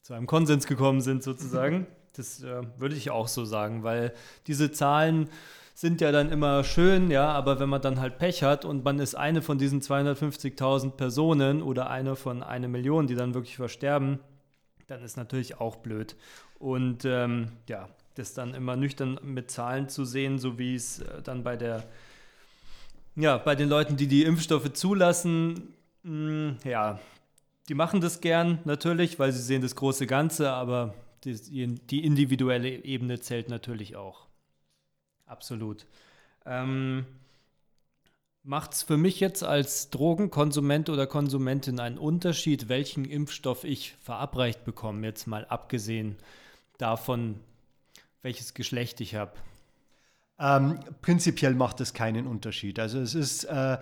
zu einem Konsens gekommen sind sozusagen. Das äh, würde ich auch so sagen, weil diese Zahlen sind ja dann immer schön, ja, aber wenn man dann halt Pech hat und man ist eine von diesen 250.000 Personen oder eine von einer Million, die dann wirklich versterben, dann ist natürlich auch blöd. Und ähm, ja, das dann immer nüchtern mit Zahlen zu sehen, so wie es äh, dann bei der, ja, bei den Leuten, die die Impfstoffe zulassen, mh, hm, ja, die machen das gern natürlich, weil sie sehen das große Ganze, aber die, die individuelle Ebene zählt natürlich auch. Absolut. Ähm, Macht es für mich jetzt als Drogenkonsument oder Konsumentin einen Unterschied, welchen Impfstoff ich verabreicht bekomme, jetzt mal abgesehen davon, welches Geschlecht ich habe? Ähm, prinzipiell macht es keinen Unterschied. Also es ist äh,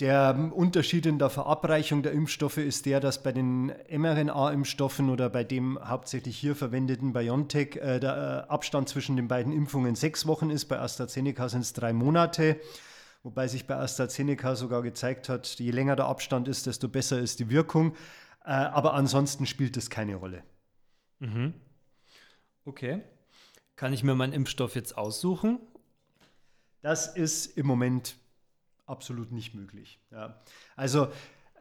der Unterschied in der Verabreichung der Impfstoffe ist der, dass bei den mRNA-Impfstoffen oder bei dem hauptsächlich hier verwendeten BioNTech äh, der äh, Abstand zwischen den beiden Impfungen sechs Wochen ist. Bei AstraZeneca sind es drei Monate. Wobei sich bei AstraZeneca sogar gezeigt hat, je länger der Abstand ist, desto besser ist die Wirkung. Äh, aber ansonsten spielt es keine Rolle. Mhm. Okay. Kann ich mir meinen Impfstoff jetzt aussuchen? Das ist im Moment absolut nicht möglich. Ja. Also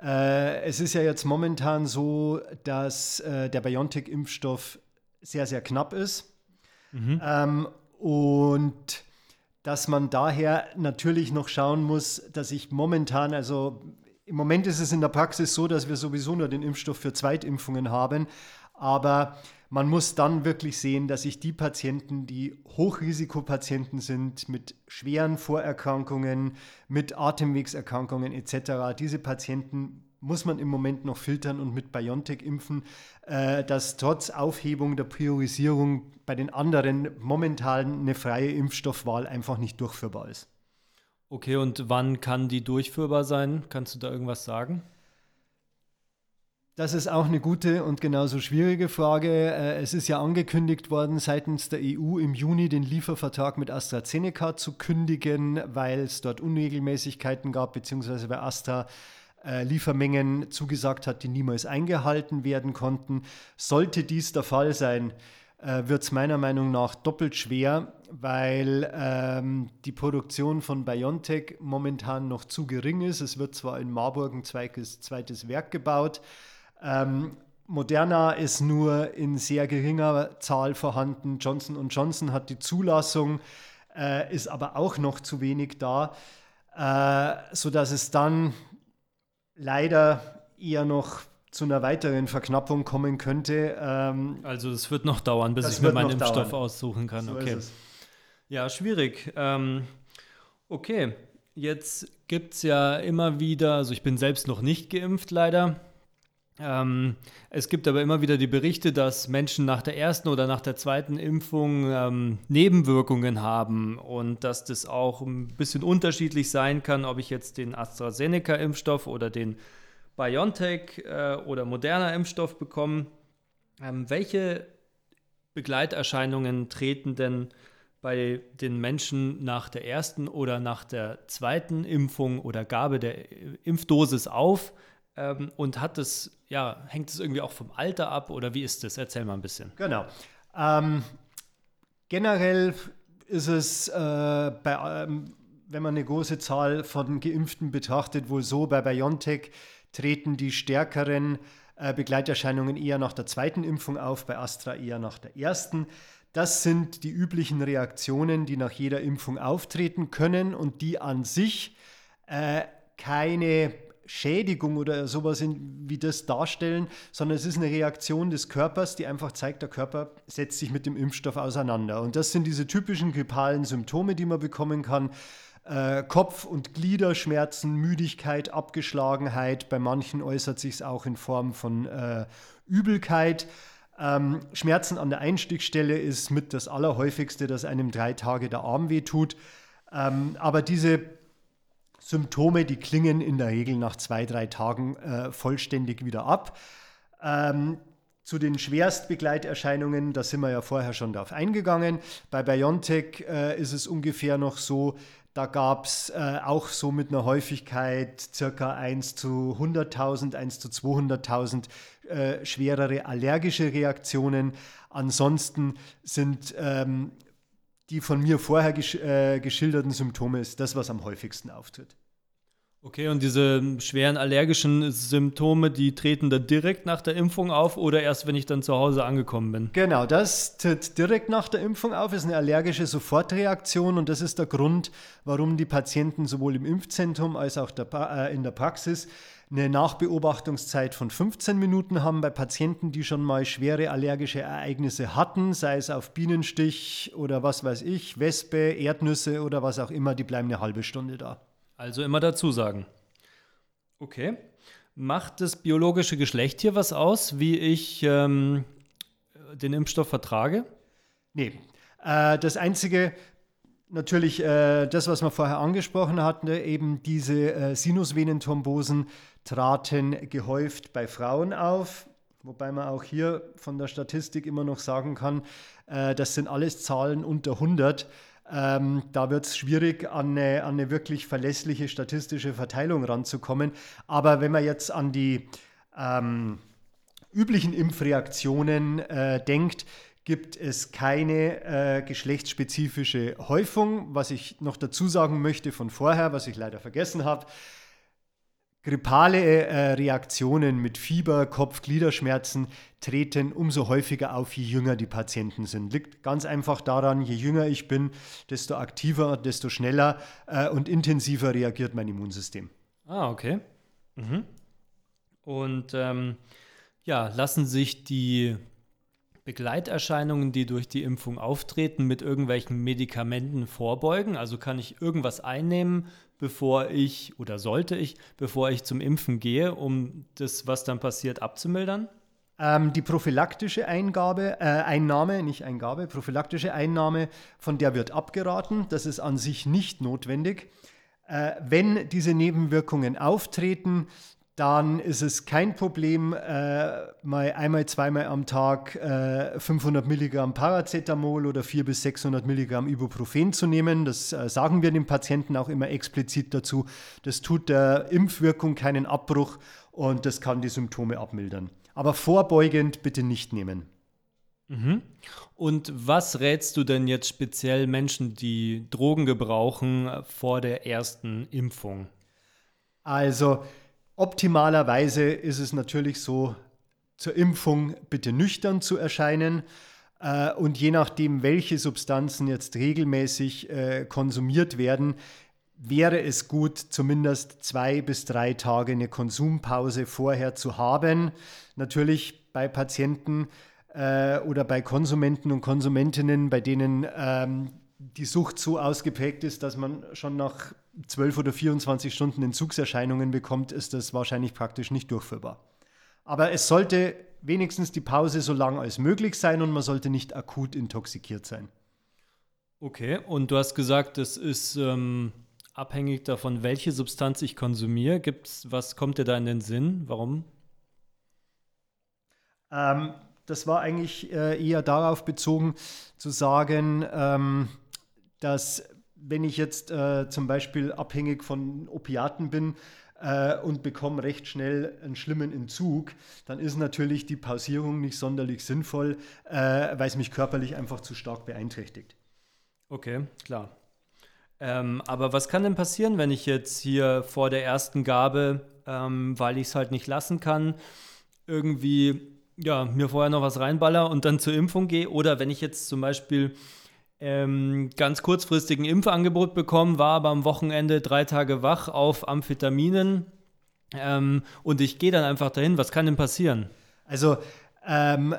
äh, es ist ja jetzt momentan so, dass äh, der BioNTech-Impfstoff sehr, sehr knapp ist. Mhm. Ähm, und dass man daher natürlich noch schauen muss, dass ich momentan, also im Moment ist es in der Praxis so, dass wir sowieso nur den Impfstoff für Zweitimpfungen haben, aber man muss dann wirklich sehen, dass sich die Patienten, die Hochrisikopatienten sind, mit schweren Vorerkrankungen, mit Atemwegserkrankungen etc., diese Patienten muss man im Moment noch filtern und mit BioNTech impfen, äh, dass trotz Aufhebung der Priorisierung bei den anderen momentan eine freie Impfstoffwahl einfach nicht durchführbar ist. Okay, und wann kann die durchführbar sein? Kannst du da irgendwas sagen? Das ist auch eine gute und genauso schwierige Frage. Äh, es ist ja angekündigt worden, seitens der EU im Juni den Liefervertrag mit AstraZeneca zu kündigen, weil es dort Unregelmäßigkeiten gab, beziehungsweise bei Astra äh, Liefermengen zugesagt hat, die niemals eingehalten werden konnten. Sollte dies der Fall sein, äh, wird es meiner Meinung nach doppelt schwer, weil ähm, die Produktion von BioNTech momentan noch zu gering ist. Es wird zwar in Marburg ein zweites, zweites Werk gebaut, ähm, Moderna ist nur in sehr geringer Zahl vorhanden. Johnson Johnson hat die Zulassung, äh, ist aber auch noch zu wenig da, äh, sodass es dann leider eher noch zu einer weiteren Verknappung kommen könnte. Ähm, also es wird noch dauern, bis ich mir meinen Impfstoff dauern. aussuchen kann. So okay. Ja, schwierig. Ähm, okay, jetzt gibt es ja immer wieder, also ich bin selbst noch nicht geimpft leider. Ähm, es gibt aber immer wieder die Berichte, dass Menschen nach der ersten oder nach der zweiten Impfung ähm, Nebenwirkungen haben und dass das auch ein bisschen unterschiedlich sein kann, ob ich jetzt den AstraZeneca-Impfstoff oder den BioNTech äh, oder moderner Impfstoff bekomme. Ähm, welche Begleiterscheinungen treten denn bei den Menschen nach der ersten oder nach der zweiten Impfung oder Gabe der Impfdosis auf? Ähm, und hat es, ja, hängt es irgendwie auch vom Alter ab oder wie ist das? Erzähl mal ein bisschen. Genau. Ähm, generell ist es äh, bei, ähm, wenn man eine große Zahl von Geimpften betrachtet, wohl so, bei BioNTech treten die stärkeren äh, Begleiterscheinungen eher nach der zweiten Impfung auf, bei Astra eher nach der ersten. Das sind die üblichen Reaktionen, die nach jeder Impfung auftreten können und die an sich äh, keine Schädigung oder sowas in, wie das darstellen, sondern es ist eine Reaktion des Körpers, die einfach zeigt, der Körper setzt sich mit dem Impfstoff auseinander. Und das sind diese typischen grippalen Symptome, die man bekommen kann. Äh, Kopf- und Gliederschmerzen, Müdigkeit, Abgeschlagenheit. Bei manchen äußert sich es auch in Form von äh, Übelkeit. Ähm, Schmerzen an der Einstichstelle ist mit das Allerhäufigste, dass einem drei Tage der Arm wehtut. Ähm, aber diese Symptome, die klingen in der Regel nach zwei, drei Tagen äh, vollständig wieder ab. Ähm, zu den Schwerstbegleiterscheinungen, da sind wir ja vorher schon darauf eingegangen. Bei BioNTech äh, ist es ungefähr noch so, da gab es äh, auch so mit einer Häufigkeit circa 1 zu 100.000, 1 zu 200.000 äh, schwerere allergische Reaktionen. Ansonsten sind ähm, die von mir vorher gesch äh, geschilderten Symptome ist das, was am häufigsten auftritt. Okay, und diese schweren allergischen Symptome, die treten dann direkt nach der Impfung auf oder erst, wenn ich dann zu Hause angekommen bin? Genau, das tritt direkt nach der Impfung auf, ist eine allergische Sofortreaktion und das ist der Grund, warum die Patienten sowohl im Impfzentrum als auch der, äh, in der Praxis eine Nachbeobachtungszeit von 15 Minuten haben bei Patienten, die schon mal schwere allergische Ereignisse hatten, sei es auf Bienenstich oder was weiß ich, Wespe, Erdnüsse oder was auch immer, die bleiben eine halbe Stunde da. Also immer dazu sagen. Okay. Macht das biologische Geschlecht hier was aus, wie ich ähm, den Impfstoff vertrage? Nee. Äh, das Einzige, natürlich äh, das, was wir vorher angesprochen hatten, eben diese äh, Sinusvenenthrombosen traten gehäuft bei Frauen auf. Wobei man auch hier von der Statistik immer noch sagen kann, äh, das sind alles Zahlen unter 100. Ähm, da wird es schwierig, an eine, an eine, wirklich verlässliche statistische Verteilung ranzukommen. Aber wenn man jetzt an die ähm, üblichen Impfreaktionen äh, denkt, gibt es keine äh, geschlechtsspezifische Häufung. Was ich noch dazu sagen möchte von vorher, was ich leider vergessen habe, Grippale äh, Reaktionen mit Fieber, Kopf, Gliederschmerzen treten umso häufiger auf, je jünger die Patienten sind. Liegt ganz einfach daran, je jünger ich bin, desto aktiver, desto schneller äh, und intensiver reagiert mein Immunsystem. Ah, okay. Mhm. Und ähm, ja, lassen sich die Begleiterscheinungen, die durch die Impfung auftreten, mit irgendwelchen Medikamenten vorbeugen? Also kann ich irgendwas einnehmen, bevor ich oder sollte ich, bevor ich zum Impfen gehe, um das, was dann passiert, abzumildern? Ähm, die prophylaktische Eingabe, äh, Einnahme, nicht Eingabe, prophylaktische Einnahme, von der wird abgeraten. Das ist an sich nicht notwendig. Äh, wenn diese Nebenwirkungen auftreten, dann ist es kein Problem, äh, mal einmal, zweimal am Tag äh, 500 Milligramm Paracetamol oder 400 bis 600 Milligramm Ibuprofen zu nehmen. Das äh, sagen wir dem Patienten auch immer explizit dazu. Das tut der Impfwirkung keinen Abbruch und das kann die Symptome abmildern. Aber vorbeugend bitte nicht nehmen. Mhm. Und was rätst du denn jetzt speziell Menschen, die Drogen gebrauchen, vor der ersten Impfung? Also, Optimalerweise ist es natürlich so, zur Impfung bitte nüchtern zu erscheinen. Äh, und je nachdem, welche Substanzen jetzt regelmäßig äh, konsumiert werden, wäre es gut, zumindest zwei bis drei Tage eine Konsumpause vorher zu haben. Natürlich bei Patienten äh, oder bei Konsumenten und Konsumentinnen, bei denen ähm, die Sucht so ausgeprägt ist, dass man schon nach 12 oder 24 Stunden Entzugserscheinungen bekommt, ist das wahrscheinlich praktisch nicht durchführbar. Aber es sollte wenigstens die Pause so lang als möglich sein und man sollte nicht akut intoxikiert sein. Okay, und du hast gesagt, das ist ähm, abhängig davon, welche Substanz ich konsumiere. Gibt's, was kommt dir da in den Sinn? Warum? Ähm, das war eigentlich äh, eher darauf bezogen, zu sagen, ähm, dass wenn ich jetzt äh, zum Beispiel abhängig von Opiaten bin äh, und bekomme recht schnell einen schlimmen Entzug, dann ist natürlich die Pausierung nicht sonderlich sinnvoll, äh, weil es mich körperlich einfach zu stark beeinträchtigt. Okay, klar. Ähm, aber was kann denn passieren, wenn ich jetzt hier vor der ersten Gabe, ähm, weil ich es halt nicht lassen kann, irgendwie ja, mir vorher noch was reinballer und dann zur Impfung gehe? Oder wenn ich jetzt zum Beispiel ähm, ganz kurzfristigen Impfangebot bekommen, war aber am Wochenende drei Tage wach auf Amphetaminen ähm, und ich gehe dann einfach dahin. Was kann denn passieren? Also ähm,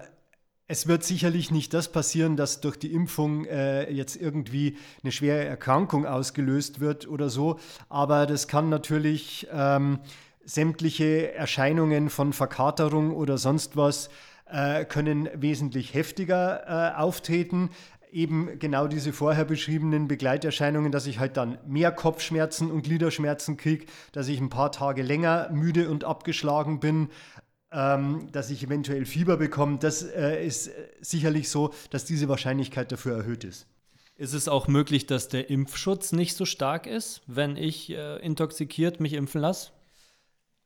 es wird sicherlich nicht das passieren, dass durch die Impfung äh, jetzt irgendwie eine schwere Erkrankung ausgelöst wird oder so, aber das kann natürlich ähm, sämtliche Erscheinungen von Verkaterung oder sonst was äh, können wesentlich heftiger äh, auftreten eben genau diese vorher beschriebenen Begleiterscheinungen, dass ich halt dann mehr Kopfschmerzen und Gliederschmerzen kriege, dass ich ein paar Tage länger müde und abgeschlagen bin, ähm, dass ich eventuell Fieber bekomme. Das äh, ist sicherlich so, dass diese Wahrscheinlichkeit dafür erhöht ist. Ist es auch möglich, dass der Impfschutz nicht so stark ist, wenn ich äh, intoxikiert mich impfen lasse?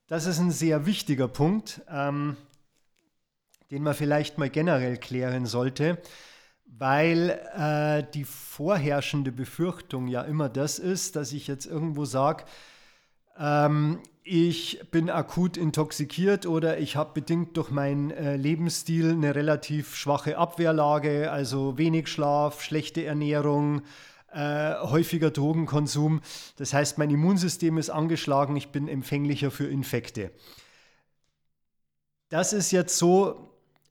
Das ist ein sehr wichtiger Punkt, ähm, den man vielleicht mal generell klären sollte weil äh, die vorherrschende Befürchtung ja immer das ist, dass ich jetzt irgendwo sage, ähm, ich bin akut intoxikiert oder ich habe bedingt durch meinen äh, Lebensstil eine relativ schwache Abwehrlage, also wenig Schlaf, schlechte Ernährung, äh, häufiger Drogenkonsum. Das heißt, mein Immunsystem ist angeschlagen, ich bin empfänglicher für Infekte. Das ist jetzt so,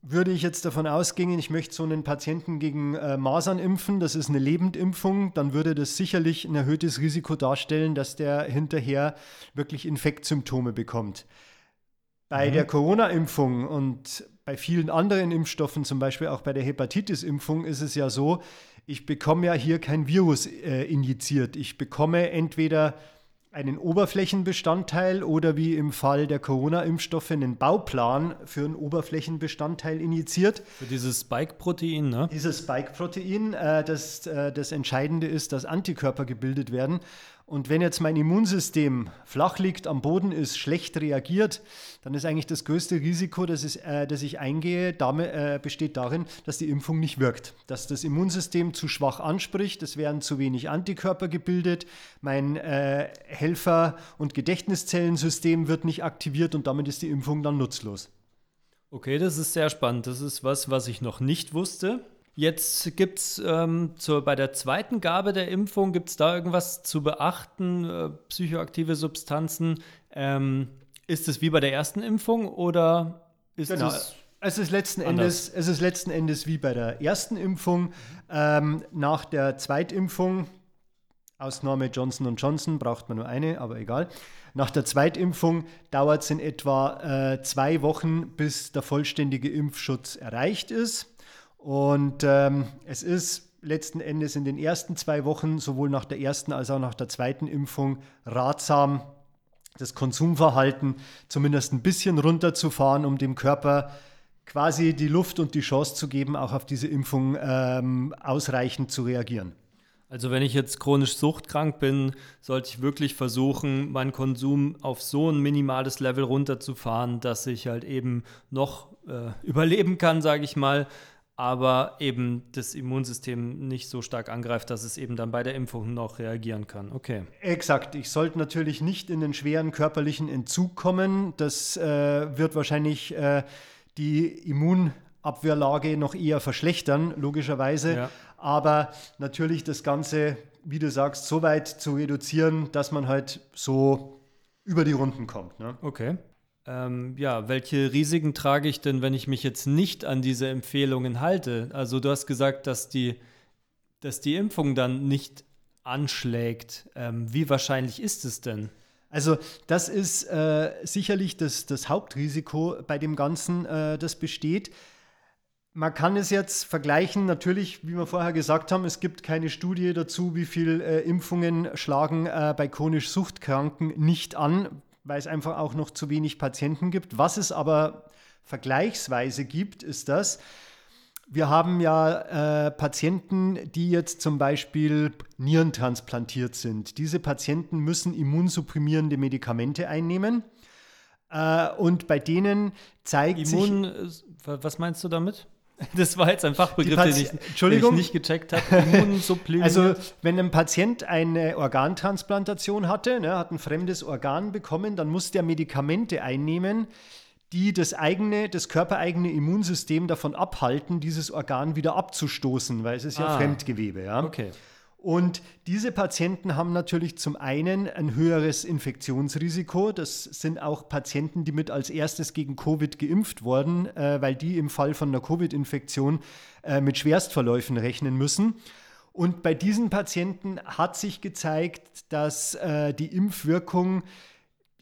würde ich jetzt davon ausgehen, ich möchte so einen Patienten gegen äh, Masern impfen, das ist eine Lebendimpfung, dann würde das sicherlich ein erhöhtes Risiko darstellen, dass der hinterher wirklich Infektsymptome bekommt. Bei mhm. der Corona-Impfung und bei vielen anderen Impfstoffen, zum Beispiel auch bei der Hepatitis-Impfung, ist es ja so, ich bekomme ja hier kein Virus äh, injiziert. Ich bekomme entweder einen Oberflächenbestandteil oder wie im Fall der Corona-Impfstoffe einen Bauplan für einen Oberflächenbestandteil injiziert. Für dieses Spike-Protein, ne? Dieses Spike-Protein, äh, das, äh, das Entscheidende ist, dass Antikörper gebildet werden. Und wenn jetzt mein Immunsystem flach liegt, am Boden ist, schlecht reagiert, dann ist eigentlich das größte Risiko, das, ist, äh, das ich eingehe, damit, äh, besteht darin, dass die Impfung nicht wirkt. Dass das Immunsystem zu schwach anspricht, es werden zu wenig Antikörper gebildet, mein äh, Helfer- und Gedächtniszellensystem wird nicht aktiviert und damit ist die Impfung dann nutzlos. Okay, das ist sehr spannend. Das ist was, was ich noch nicht wusste. Jetzt gibt es ähm, bei der zweiten Gabe der Impfung, gibt es da irgendwas zu beachten, äh, psychoaktive Substanzen? Ähm, ist es wie bei der ersten Impfung oder ist genau. es es ist, letzten Endes, es ist letzten Endes wie bei der ersten Impfung. Ähm, nach der Zweitimpfung, Ausnahme Johnson Johnson, braucht man nur eine, aber egal. Nach der Zweitimpfung dauert es in etwa äh, zwei Wochen, bis der vollständige Impfschutz erreicht ist. Und ähm, es ist letzten Endes in den ersten zwei Wochen, sowohl nach der ersten als auch nach der zweiten Impfung, ratsam, das Konsumverhalten zumindest ein bisschen runterzufahren, um dem Körper quasi die Luft und die Chance zu geben, auch auf diese Impfung ähm, ausreichend zu reagieren. Also wenn ich jetzt chronisch suchtkrank bin, sollte ich wirklich versuchen, meinen Konsum auf so ein minimales Level runterzufahren, dass ich halt eben noch äh, überleben kann, sage ich mal, aber eben das Immunsystem nicht so stark angreift, dass es eben dann bei der Impfung noch reagieren kann. Okay. Exakt. Ich sollte natürlich nicht in den schweren körperlichen Entzug kommen. Das äh, wird wahrscheinlich äh, die Immunabwehrlage noch eher verschlechtern, logischerweise. Ja. Aber natürlich das Ganze, wie du sagst, so weit zu reduzieren, dass man halt so über die Runden kommt. Ne? Okay. Ähm, ja, welche Risiken trage ich denn, wenn ich mich jetzt nicht an diese Empfehlungen halte? Also du hast gesagt, dass die, dass die Impfung dann nicht anschlägt. Ähm, wie wahrscheinlich ist es denn? Also das ist äh, sicherlich das, das Hauptrisiko bei dem Ganzen, äh, das besteht. Man kann es jetzt vergleichen, natürlich, wie wir vorher gesagt haben, es gibt keine Studie dazu, wie viele äh, Impfungen schlagen äh, bei chronisch Suchtkranken nicht an, weil es einfach auch noch zu wenig Patienten gibt. Was es aber vergleichsweise gibt, ist das, wir haben ja äh, Patienten, die jetzt zum Beispiel nierentransplantiert sind. Diese Patienten müssen immunsupprimierende Medikamente einnehmen. Äh, und bei denen zeigt Immun, sich. Was meinst du damit? Das war jetzt ein Fachbegriff, den ich, Entschuldigung. Den ich nicht gecheckt habe. also, wenn ein Patient eine Organtransplantation hatte, ne, hat ein fremdes Organ bekommen, dann muss der Medikamente einnehmen, die das eigene, das körpereigene Immunsystem davon abhalten, dieses Organ wieder abzustoßen, weil es ist ja ah. Fremdgewebe. Ja? Okay. Und diese Patienten haben natürlich zum einen ein höheres Infektionsrisiko. Das sind auch Patienten, die mit als erstes gegen Covid geimpft wurden, äh, weil die im Fall von einer Covid-Infektion äh, mit Schwerstverläufen rechnen müssen. Und bei diesen Patienten hat sich gezeigt, dass äh, die Impfwirkung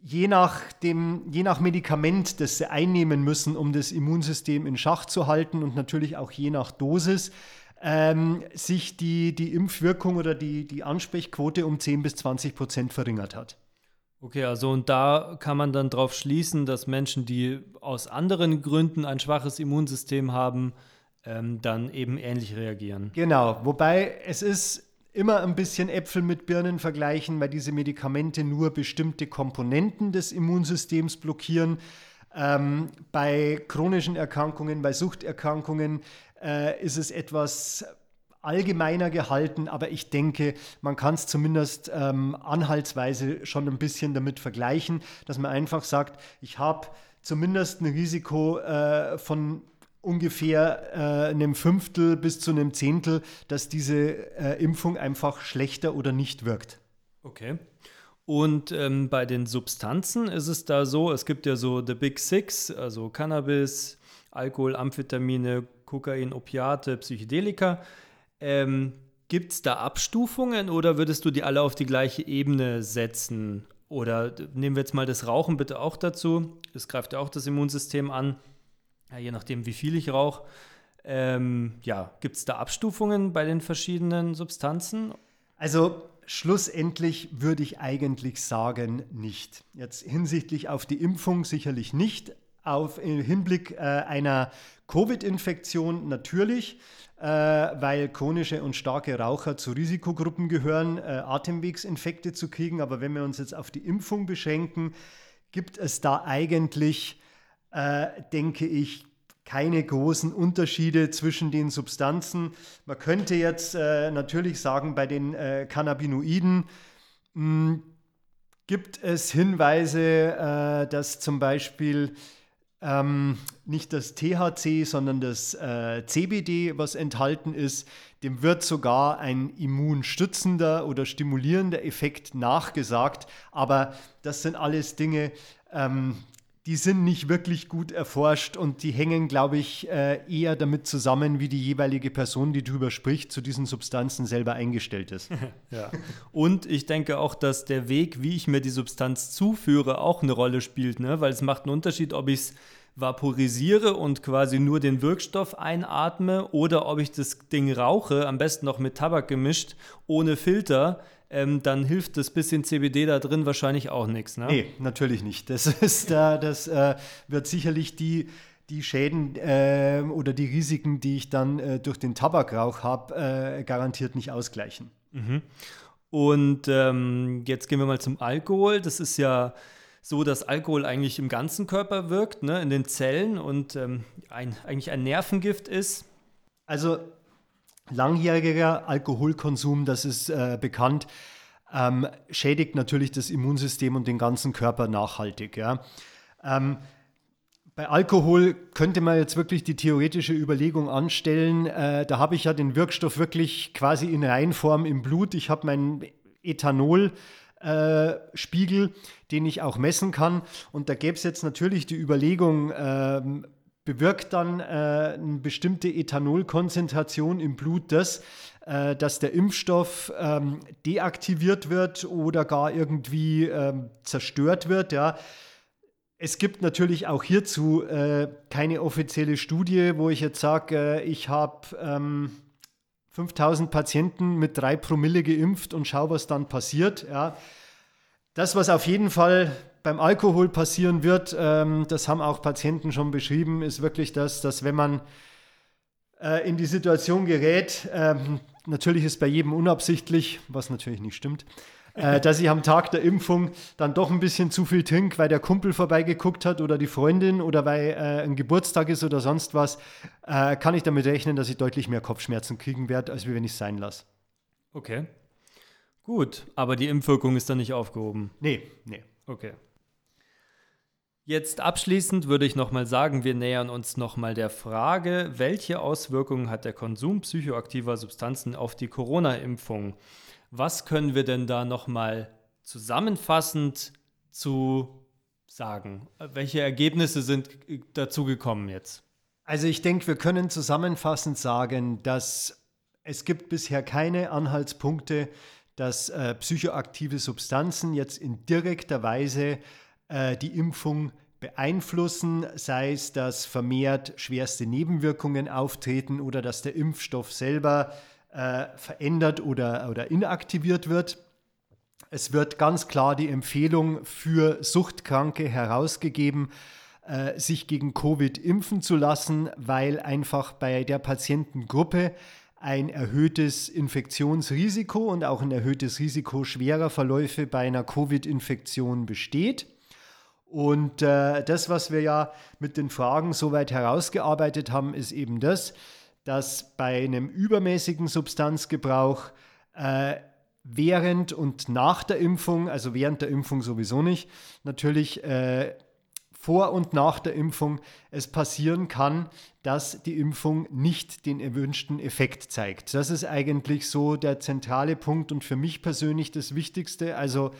je nach, dem, je nach Medikament, das sie einnehmen müssen, um das Immunsystem in Schach zu halten und natürlich auch je nach Dosis, ähm, sich die, die Impfwirkung oder die, die Ansprechquote um 10 bis 20 Prozent verringert hat. Okay, also und da kann man dann darauf schließen, dass Menschen, die aus anderen Gründen ein schwaches Immunsystem haben, ähm, dann eben ähnlich reagieren. Genau, wobei es ist immer ein bisschen Äpfel mit Birnen vergleichen, weil diese Medikamente nur bestimmte Komponenten des Immunsystems blockieren. Ähm, bei chronischen Erkrankungen, bei Suchterkrankungen äh, ist es etwas allgemeiner gehalten, aber ich denke, man kann es zumindest ähm, anhaltsweise schon ein bisschen damit vergleichen, dass man einfach sagt, ich habe zumindest ein Risiko äh, von ungefähr äh, einem Fünftel bis zu einem Zehntel, dass diese äh, Impfung einfach schlechter oder nicht wirkt. Okay. Und ähm, bei den Substanzen ist es da so, es gibt ja so The Big Six, also Cannabis, Alkohol, Amphetamine, Kokain, Opiate, Psychedelika. Ähm, Gibt es da Abstufungen oder würdest du die alle auf die gleiche Ebene setzen? Oder nehmen wir jetzt mal das Rauchen bitte auch dazu. Das greift ja auch das Immunsystem an, ja, je nachdem, wie viel ich rauche. Ähm, ja, gibt es da Abstufungen bei den verschiedenen Substanzen? Also schlussendlich würde ich eigentlich sagen, nicht. Jetzt hinsichtlich auf die Impfung sicherlich nicht. Auf im Hinblick äh, einer Covid-Infektion natürlich, äh, weil chronische und starke Raucher zu Risikogruppen gehören, äh, Atemwegsinfekte zu kriegen. Aber wenn wir uns jetzt auf die Impfung beschränken, gibt es da eigentlich, äh, denke ich, keine großen Unterschiede zwischen den Substanzen. Man könnte jetzt äh, natürlich sagen, bei den äh, Cannabinoiden mh, hm, gibt es Hinweise, äh, dass zum Beispiel ähm, nicht das THC, sondern das äh, CBD, was enthalten ist, dem wird sogar ein immunstützender oder stimulierender Effekt nachgesagt. Aber das sind alles Dinge, ähm, die sind nicht wirklich gut erforscht und die hängen, glaube ich, äh, eher damit zusammen, wie die jeweilige Person, die darüber spricht, zu diesen Substanzen selber eingestellt ist. ja. Und ich denke auch, dass der Weg, wie ich mir die Substanz zuführe, auch eine Rolle spielt, ne? weil es macht einen Unterschied, ob ich es vaporisiere und quasi nur den Wirkstoff einatme oder ob ich das Ding rauche, am besten noch mit Tabak gemischt, ohne Filter ähm, dann hilft das bisschen CBD da drin wahrscheinlich auch nichts. Ne? Nee, natürlich nicht. Das, ist, äh, das äh, wird sicherlich die, die Schäden äh, oder die Risiken, die ich dann äh, durch den Tabakrauch habe, äh, garantiert nicht ausgleichen. Mhm. Und ähm, jetzt gehen wir mal zum Alkohol. Das ist ja so, dass Alkohol eigentlich im ganzen Körper wirkt, ne, in den Zellen und ähm, ein, eigentlich ein Nervengift ist. Also langjähriger Alkoholkonsum, das ist äh, bekannt, ähm, schädigt natürlich das Immunsystem und den ganzen Körper nachhaltig. Ja. Ähm, bei Alkohol könnte man jetzt wirklich die theoretische Überlegung anstellen, äh, da habe ich ja den Wirkstoff wirklich quasi in Reinform im Blut. Ich habe meinen Ethanol. Äh, Spiegel, den ich auch messen kann. Und da gäbe es jetzt natürlich die Überlegung, ähm, bewirkt dann äh, eine bestimmte Ethanolkonzentration im Blut das, äh, dass der Impfstoff ähm, deaktiviert wird oder gar irgendwie ähm, zerstört wird. Ja. Es gibt natürlich auch hierzu äh, keine offizielle Studie, wo ich jetzt sage, äh, ich habe ähm, 5000 Patienten mit drei Promille geimpft und schaue, was dann passiert. Ja. Das, was auf jeden Fall beim Alkohol passieren wird, ähm, das haben auch Patienten schon beschrieben, ist wirklich das, dass wenn man äh, in die Situation gerät, ähm, natürlich ist bei jedem unabsichtlich, was natürlich nicht stimmt, äh, dass ich am Tag der Impfung dann doch ein bisschen zu viel trinke, weil der Kumpel vorbeigeguckt hat oder die Freundin oder weil äh, ein Geburtstag ist oder sonst was, äh, kann ich damit rechnen, dass ich deutlich mehr Kopfschmerzen kriegen werde, als wenn ich es sein lasse. Okay. Gut, aber die Impfwirkung ist dann nicht aufgehoben. Nee, nee. Okay. Jetzt abschließend würde ich nochmal sagen, wir nähern uns nochmal der Frage, welche Auswirkungen hat der Konsum psychoaktiver Substanzen auf die Corona-Impfung? Was können wir denn da nochmal zusammenfassend zu sagen? Welche Ergebnisse sind dazu gekommen jetzt? Also ich denke, wir können zusammenfassend sagen, dass es gibt bisher keine Anhaltspunkte, dass äh, psychoaktive Substanzen jetzt in direkter Weise äh, die Impfung beeinflussen, sei es, dass vermehrt schwerste Nebenwirkungen auftreten oder dass der Impfstoff selber äh, verändert oder, oder inaktiviert wird. Es wird ganz klar die Empfehlung für Suchtkranke herausgegeben, äh, sich gegen Covid impfen zu lassen, weil einfach bei der Patientengruppe ein erhöhtes Infektionsrisiko und auch ein erhöhtes Risiko schwerer Verläufe bei einer Covid-Infektion besteht. Und äh, das, was wir ja mit den Fragen soweit herausgearbeitet haben, ist eben das, dass bei einem übermäßigen Substanzgebrauch äh, während und nach der Impfung, also während der Impfung sowieso nicht, natürlich äh, vor und nach der Impfung es passieren kann, dass die Impfung nicht den erwünschten Effekt zeigt. Das ist eigentlich so der zentrale Punkt und für mich persönlich das Wichtigste. Also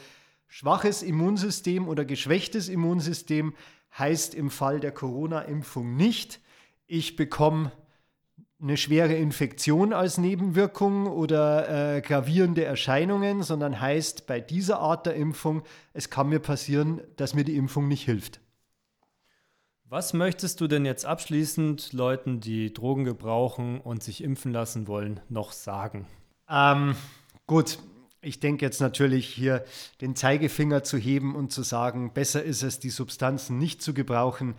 Schwaches Immunsystem oder geschwächtes Immunsystem heißt im Fall der Corona-Impfung nicht, ich bekomme eine schwere Infektion als Nebenwirkung oder äh, gravierende Erscheinungen, sondern heißt bei dieser Art der Impfung, es kann mir passieren, dass mir die Impfung nicht hilft. Was möchtest du denn jetzt abschließend Leuten, die Drogen gebrauchen und sich impfen lassen wollen, noch sagen? Ähm, gut, ich denke jetzt natürlich hier den Zeigefinger zu heben und zu sagen, besser ist es, die Substanzen nicht zu gebrauchen.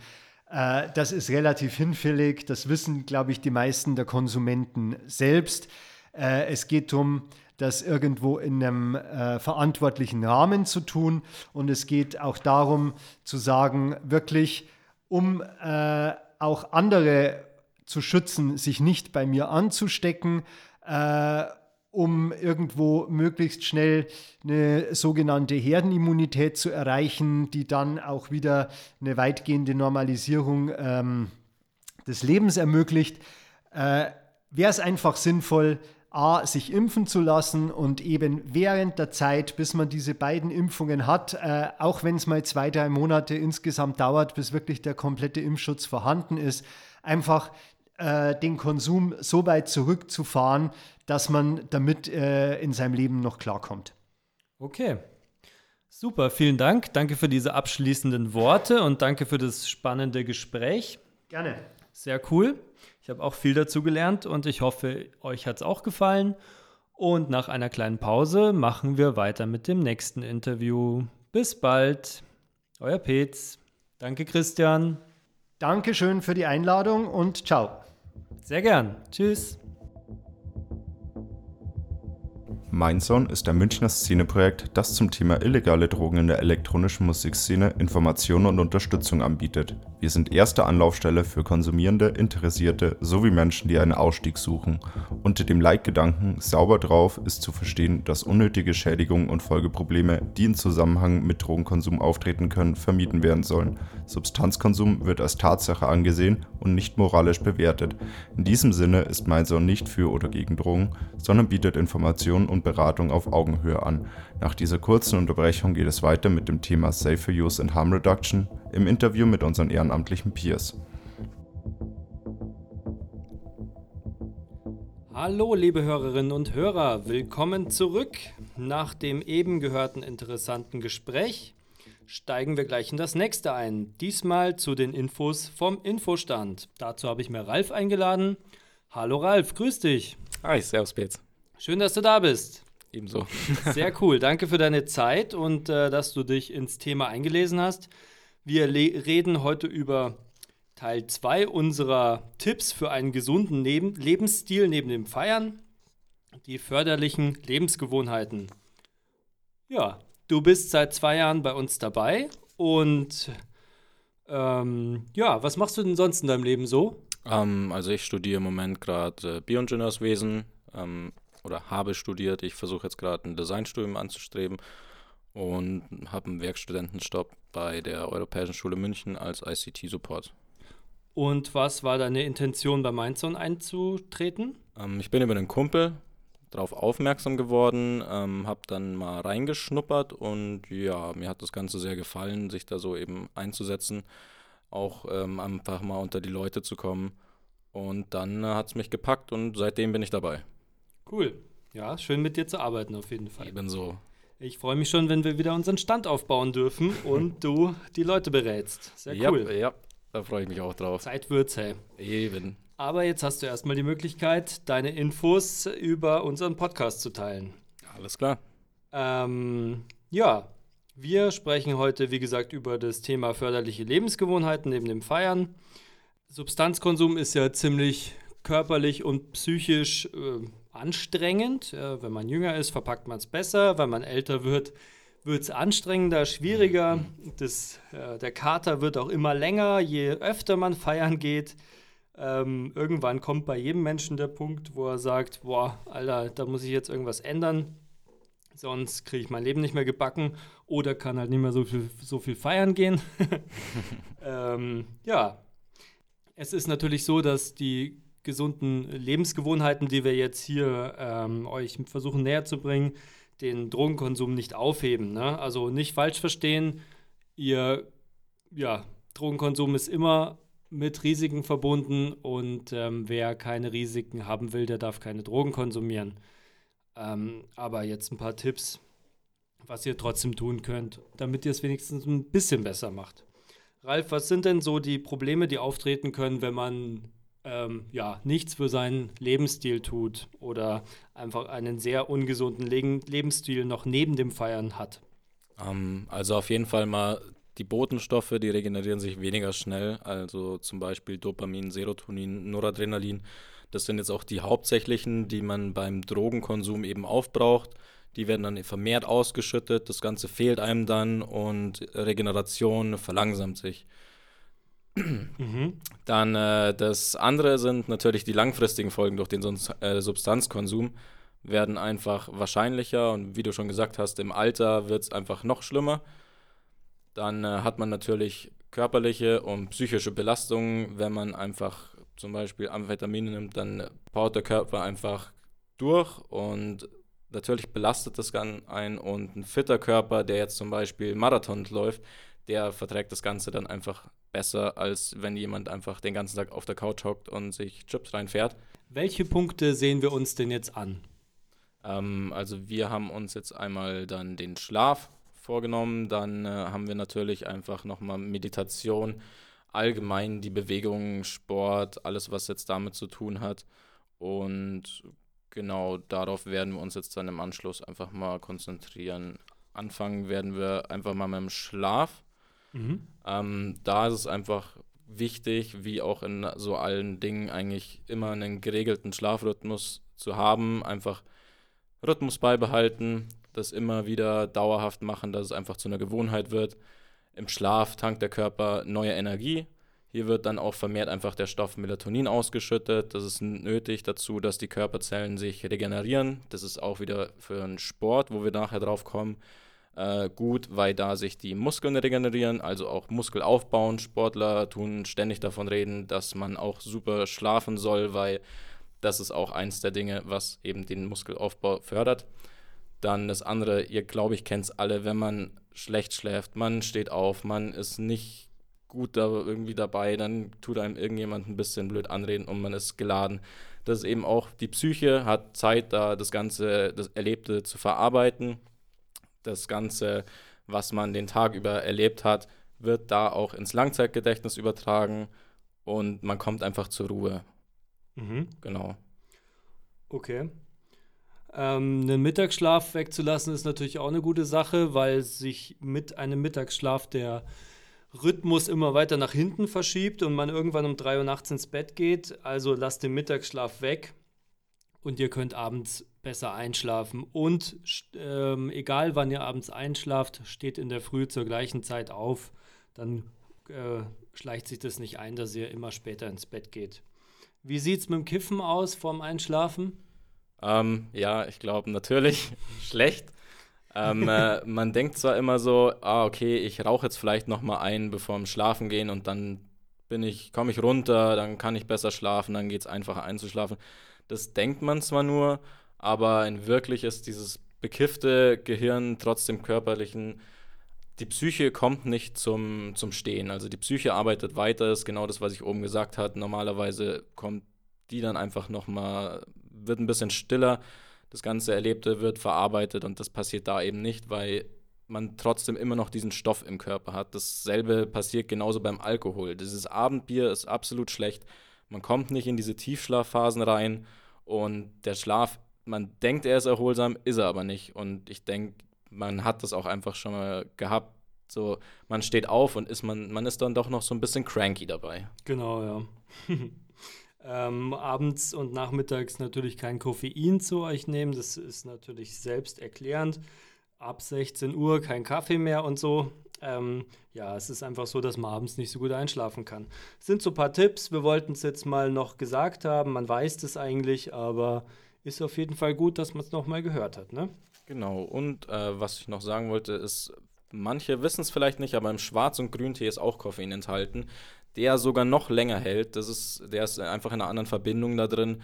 Äh, das ist relativ hinfällig. Das wissen, glaube ich, die meisten der Konsumenten selbst. Äh, es geht darum, das irgendwo in einem äh, verantwortlichen Rahmen zu tun. Und es geht auch darum zu sagen, wirklich, um auch andere zu schützen, sich nicht bei mir anzustecken, um irgendwo möglichst schnell eine sogenannte Herdenimmunität zu erreichen, die dann auch wieder eine weitgehende Normalisierung ähm, des Lebens ermöglicht, äh, wäre es einfach sinnvoll, A, sich impfen zu lassen und eben während der Zeit, bis man diese beiden Impfungen hat, äh, auch wenn es mal zwei, drei Monate insgesamt dauert, bis wirklich der komplette Impfschutz vorhanden ist, einfach äh, den Konsum so weit zurückzufahren, dass man damit äh, in seinem Leben noch klarkommt. Okay. Super, vielen Dank. Danke für diese abschließenden Worte und danke für das spannende Gespräch. Gerne. Sehr cool. Ich habe auch viel dazu gelernt und ich hoffe, euch hat es auch gefallen. Und nach einer kleinen Pause machen wir weiter mit dem nächsten Interview. Bis bald. Euer Petz. Danke, Christian. Dankeschön für die Einladung und ciao. Sehr gern. Tschüss. Mindzone ist ein Münchner Szeneprojekt, das zum Thema illegale Drogen in der elektronischen Musikszene Informationen und Unterstützung anbietet. Wir sind erste Anlaufstelle für Konsumierende, Interessierte sowie Menschen, die einen Ausstieg suchen. Unter dem Leitgedanken Sauber drauf ist zu verstehen, dass unnötige Schädigungen und Folgeprobleme, die in Zusammenhang mit Drogenkonsum auftreten können, vermieden werden sollen. Substanzkonsum wird als Tatsache angesehen und nicht moralisch bewertet. In diesem Sinne ist Mindzone nicht für oder gegen Drogen, sondern bietet Informationen und Beratung auf Augenhöhe an. Nach dieser kurzen Unterbrechung geht es weiter mit dem Thema Safer Use and Harm Reduction im Interview mit unseren ehrenamtlichen Peers. Hallo liebe Hörerinnen und Hörer, willkommen zurück. Nach dem eben gehörten interessanten Gespräch steigen wir gleich in das nächste ein. Diesmal zu den Infos vom Infostand. Dazu habe ich mir Ralf eingeladen. Hallo Ralf, grüß dich. Hi, servus Petz. Schön, dass du da bist. Ebenso. Sehr cool. Danke für deine Zeit und äh, dass du dich ins Thema eingelesen hast. Wir reden heute über Teil 2 unserer Tipps für einen gesunden Neben Lebensstil neben dem Feiern. Die förderlichen Lebensgewohnheiten. Ja, du bist seit zwei Jahren bei uns dabei und ähm, ja, was machst du denn sonst in deinem Leben so? Ähm, also ich studiere im Moment gerade äh, Bioingenieurswesen. Ähm, oder habe studiert. Ich versuche jetzt gerade ein Designstudium anzustreben und habe einen Werkstudentenstopp bei der Europäischen Schule München als ICT-Support. Und was war deine Intention, bei Mindzone einzutreten? Ähm, ich bin über einen Kumpel darauf aufmerksam geworden, ähm, habe dann mal reingeschnuppert und ja, mir hat das Ganze sehr gefallen, sich da so eben einzusetzen, auch ähm, einfach mal unter die Leute zu kommen. Und dann äh, hat es mich gepackt und seitdem bin ich dabei. Cool. Ja, schön mit dir zu arbeiten auf jeden Fall. Ebenso. Ich freue mich schon, wenn wir wieder unseren Stand aufbauen dürfen und du die Leute berätst. Sehr cool. Ja, ja da freue ich mich auch drauf. Zeit wird's, hey. Eben. Aber jetzt hast du erstmal die Möglichkeit, deine Infos über unseren Podcast zu teilen. Alles klar. Ähm, ja, wir sprechen heute, wie gesagt, über das Thema förderliche Lebensgewohnheiten neben dem Feiern. Substanzkonsum ist ja ziemlich körperlich und psychisch äh, anstrengend. Äh, wenn man jünger ist, verpackt man es besser. Wenn man älter wird, wird es anstrengender, schwieriger. Das, äh, der Kater wird auch immer länger, je öfter man feiern geht. Ähm, irgendwann kommt bei jedem Menschen der Punkt, wo er sagt, boah, Alter, da muss ich jetzt irgendwas ändern. Sonst kriege ich mein Leben nicht mehr gebacken oder kann halt nicht mehr so viel, so viel feiern gehen. ähm, ja, es ist natürlich so, dass die gesunden Lebensgewohnheiten, die wir jetzt hier ähm, euch versuchen näher zu bringen, den Drogenkonsum nicht aufheben. Ne? Also nicht falsch verstehen, ihr, ja, Drogenkonsum ist immer mit Risiken verbunden und ähm, wer keine Risiken haben will, der darf keine Drogen konsumieren. Ähm, aber jetzt ein paar Tipps, was ihr trotzdem tun könnt, damit ihr es wenigstens ein bisschen besser macht. Ralf, was sind denn so die Probleme, die auftreten können, wenn man ähm, ja, nichts für seinen Lebensstil tut oder einfach einen sehr ungesunden Le Lebensstil noch neben dem Feiern hat? Ähm, also auf jeden Fall mal die Botenstoffe, die regenerieren sich weniger schnell, also zum Beispiel Dopamin, Serotonin, Noradrenalin. Das sind jetzt auch die hauptsächlichen, die man beim Drogenkonsum eben aufbraucht. Die werden dann vermehrt ausgeschüttet, das Ganze fehlt einem dann und Regeneration verlangsamt sich. Mhm. Dann äh, das andere sind natürlich die langfristigen Folgen durch den äh, Substanzkonsum werden einfach wahrscheinlicher und wie du schon gesagt hast, im Alter wird es einfach noch schlimmer. Dann äh, hat man natürlich körperliche und psychische Belastungen. Wenn man einfach zum Beispiel Amphetamine nimmt, dann baut der Körper einfach durch und natürlich belastet das Ganze ein und ein fitter Körper, der jetzt zum Beispiel Marathon läuft, der verträgt das Ganze dann einfach besser, als wenn jemand einfach den ganzen Tag auf der Couch hockt und sich Chips reinfährt. Welche Punkte sehen wir uns denn jetzt an? Ähm, also wir haben uns jetzt einmal dann den Schlaf vorgenommen. Dann äh, haben wir natürlich einfach nochmal Meditation, allgemein die Bewegung, Sport, alles, was jetzt damit zu tun hat. Und genau darauf werden wir uns jetzt dann im Anschluss einfach mal konzentrieren. Anfangen werden wir einfach mal mit dem Schlaf. Mhm. Ähm, da ist es einfach wichtig, wie auch in so allen Dingen, eigentlich immer einen geregelten Schlafrhythmus zu haben. Einfach Rhythmus beibehalten, das immer wieder dauerhaft machen, dass es einfach zu einer Gewohnheit wird. Im Schlaf tankt der Körper neue Energie. Hier wird dann auch vermehrt einfach der Stoff Melatonin ausgeschüttet. Das ist nötig dazu, dass die Körperzellen sich regenerieren. Das ist auch wieder für einen Sport, wo wir nachher drauf kommen, äh, gut, weil da sich die Muskeln regenerieren, also auch Muskel aufbauen. Sportler tun ständig davon reden, dass man auch super schlafen soll, weil das ist auch eins der Dinge, was eben den Muskelaufbau fördert. Dann das andere, ihr glaube ich kennt es alle, wenn man schlecht schläft, man steht auf, man ist nicht gut da irgendwie dabei, dann tut einem irgendjemand ein bisschen blöd anreden und man ist geladen. Das ist eben auch die Psyche, hat Zeit, da das Ganze, das Erlebte zu verarbeiten. Das Ganze, was man den Tag über erlebt hat, wird da auch ins Langzeitgedächtnis übertragen und man kommt einfach zur Ruhe. Mhm. Genau. Okay. Ähm, einen Mittagsschlaf wegzulassen ist natürlich auch eine gute Sache, weil sich mit einem Mittagsschlaf der Rhythmus immer weiter nach hinten verschiebt und man irgendwann um 3 Uhr nachts ins Bett geht. Also lasst den Mittagsschlaf weg und ihr könnt abends besser einschlafen. Und ähm, egal wann ihr abends einschlaft, steht in der Früh zur gleichen Zeit auf. Dann äh, schleicht sich das nicht ein, dass ihr immer später ins Bett geht. Wie sieht es mit dem Kiffen aus vorm Einschlafen? Ähm, ja, ich glaube natürlich schlecht. Ähm, äh, man denkt zwar immer so, ah, okay, ich rauche jetzt vielleicht noch mal ein, bevor wir Schlafen gehen und dann bin ich, komme ich runter, dann kann ich besser schlafen, dann geht es einfacher einzuschlafen. Das denkt man zwar nur, aber in wirklich ist dieses bekiffte Gehirn trotzdem körperlichen, die Psyche kommt nicht zum, zum Stehen. Also die Psyche arbeitet weiter, ist genau das, was ich oben gesagt habe. Normalerweise kommt die dann einfach noch mal wird ein bisschen stiller. Das ganze Erlebte wird verarbeitet und das passiert da eben nicht, weil man trotzdem immer noch diesen Stoff im Körper hat. Dasselbe passiert genauso beim Alkohol. Dieses Abendbier ist absolut schlecht. Man kommt nicht in diese Tiefschlafphasen rein und der Schlaf, man denkt, er ist erholsam, ist er aber nicht. Und ich denke, man hat das auch einfach schon mal gehabt. So, man steht auf und ist man, man ist dann doch noch so ein bisschen cranky dabei. Genau, ja. Ähm, abends und nachmittags natürlich kein Koffein zu euch nehmen. Das ist natürlich selbsterklärend. Ab 16 Uhr kein Kaffee mehr und so. Ähm, ja, es ist einfach so, dass man abends nicht so gut einschlafen kann. Das sind so ein paar Tipps. Wir wollten es jetzt mal noch gesagt haben. Man weiß das eigentlich, aber ist auf jeden Fall gut, dass man es nochmal gehört hat. Ne? Genau. Und äh, was ich noch sagen wollte, ist, manche wissen es vielleicht nicht, aber im Schwarz- und Grüntee ist auch Koffein enthalten der sogar noch länger hält. Das ist, der ist einfach in einer anderen Verbindung da drin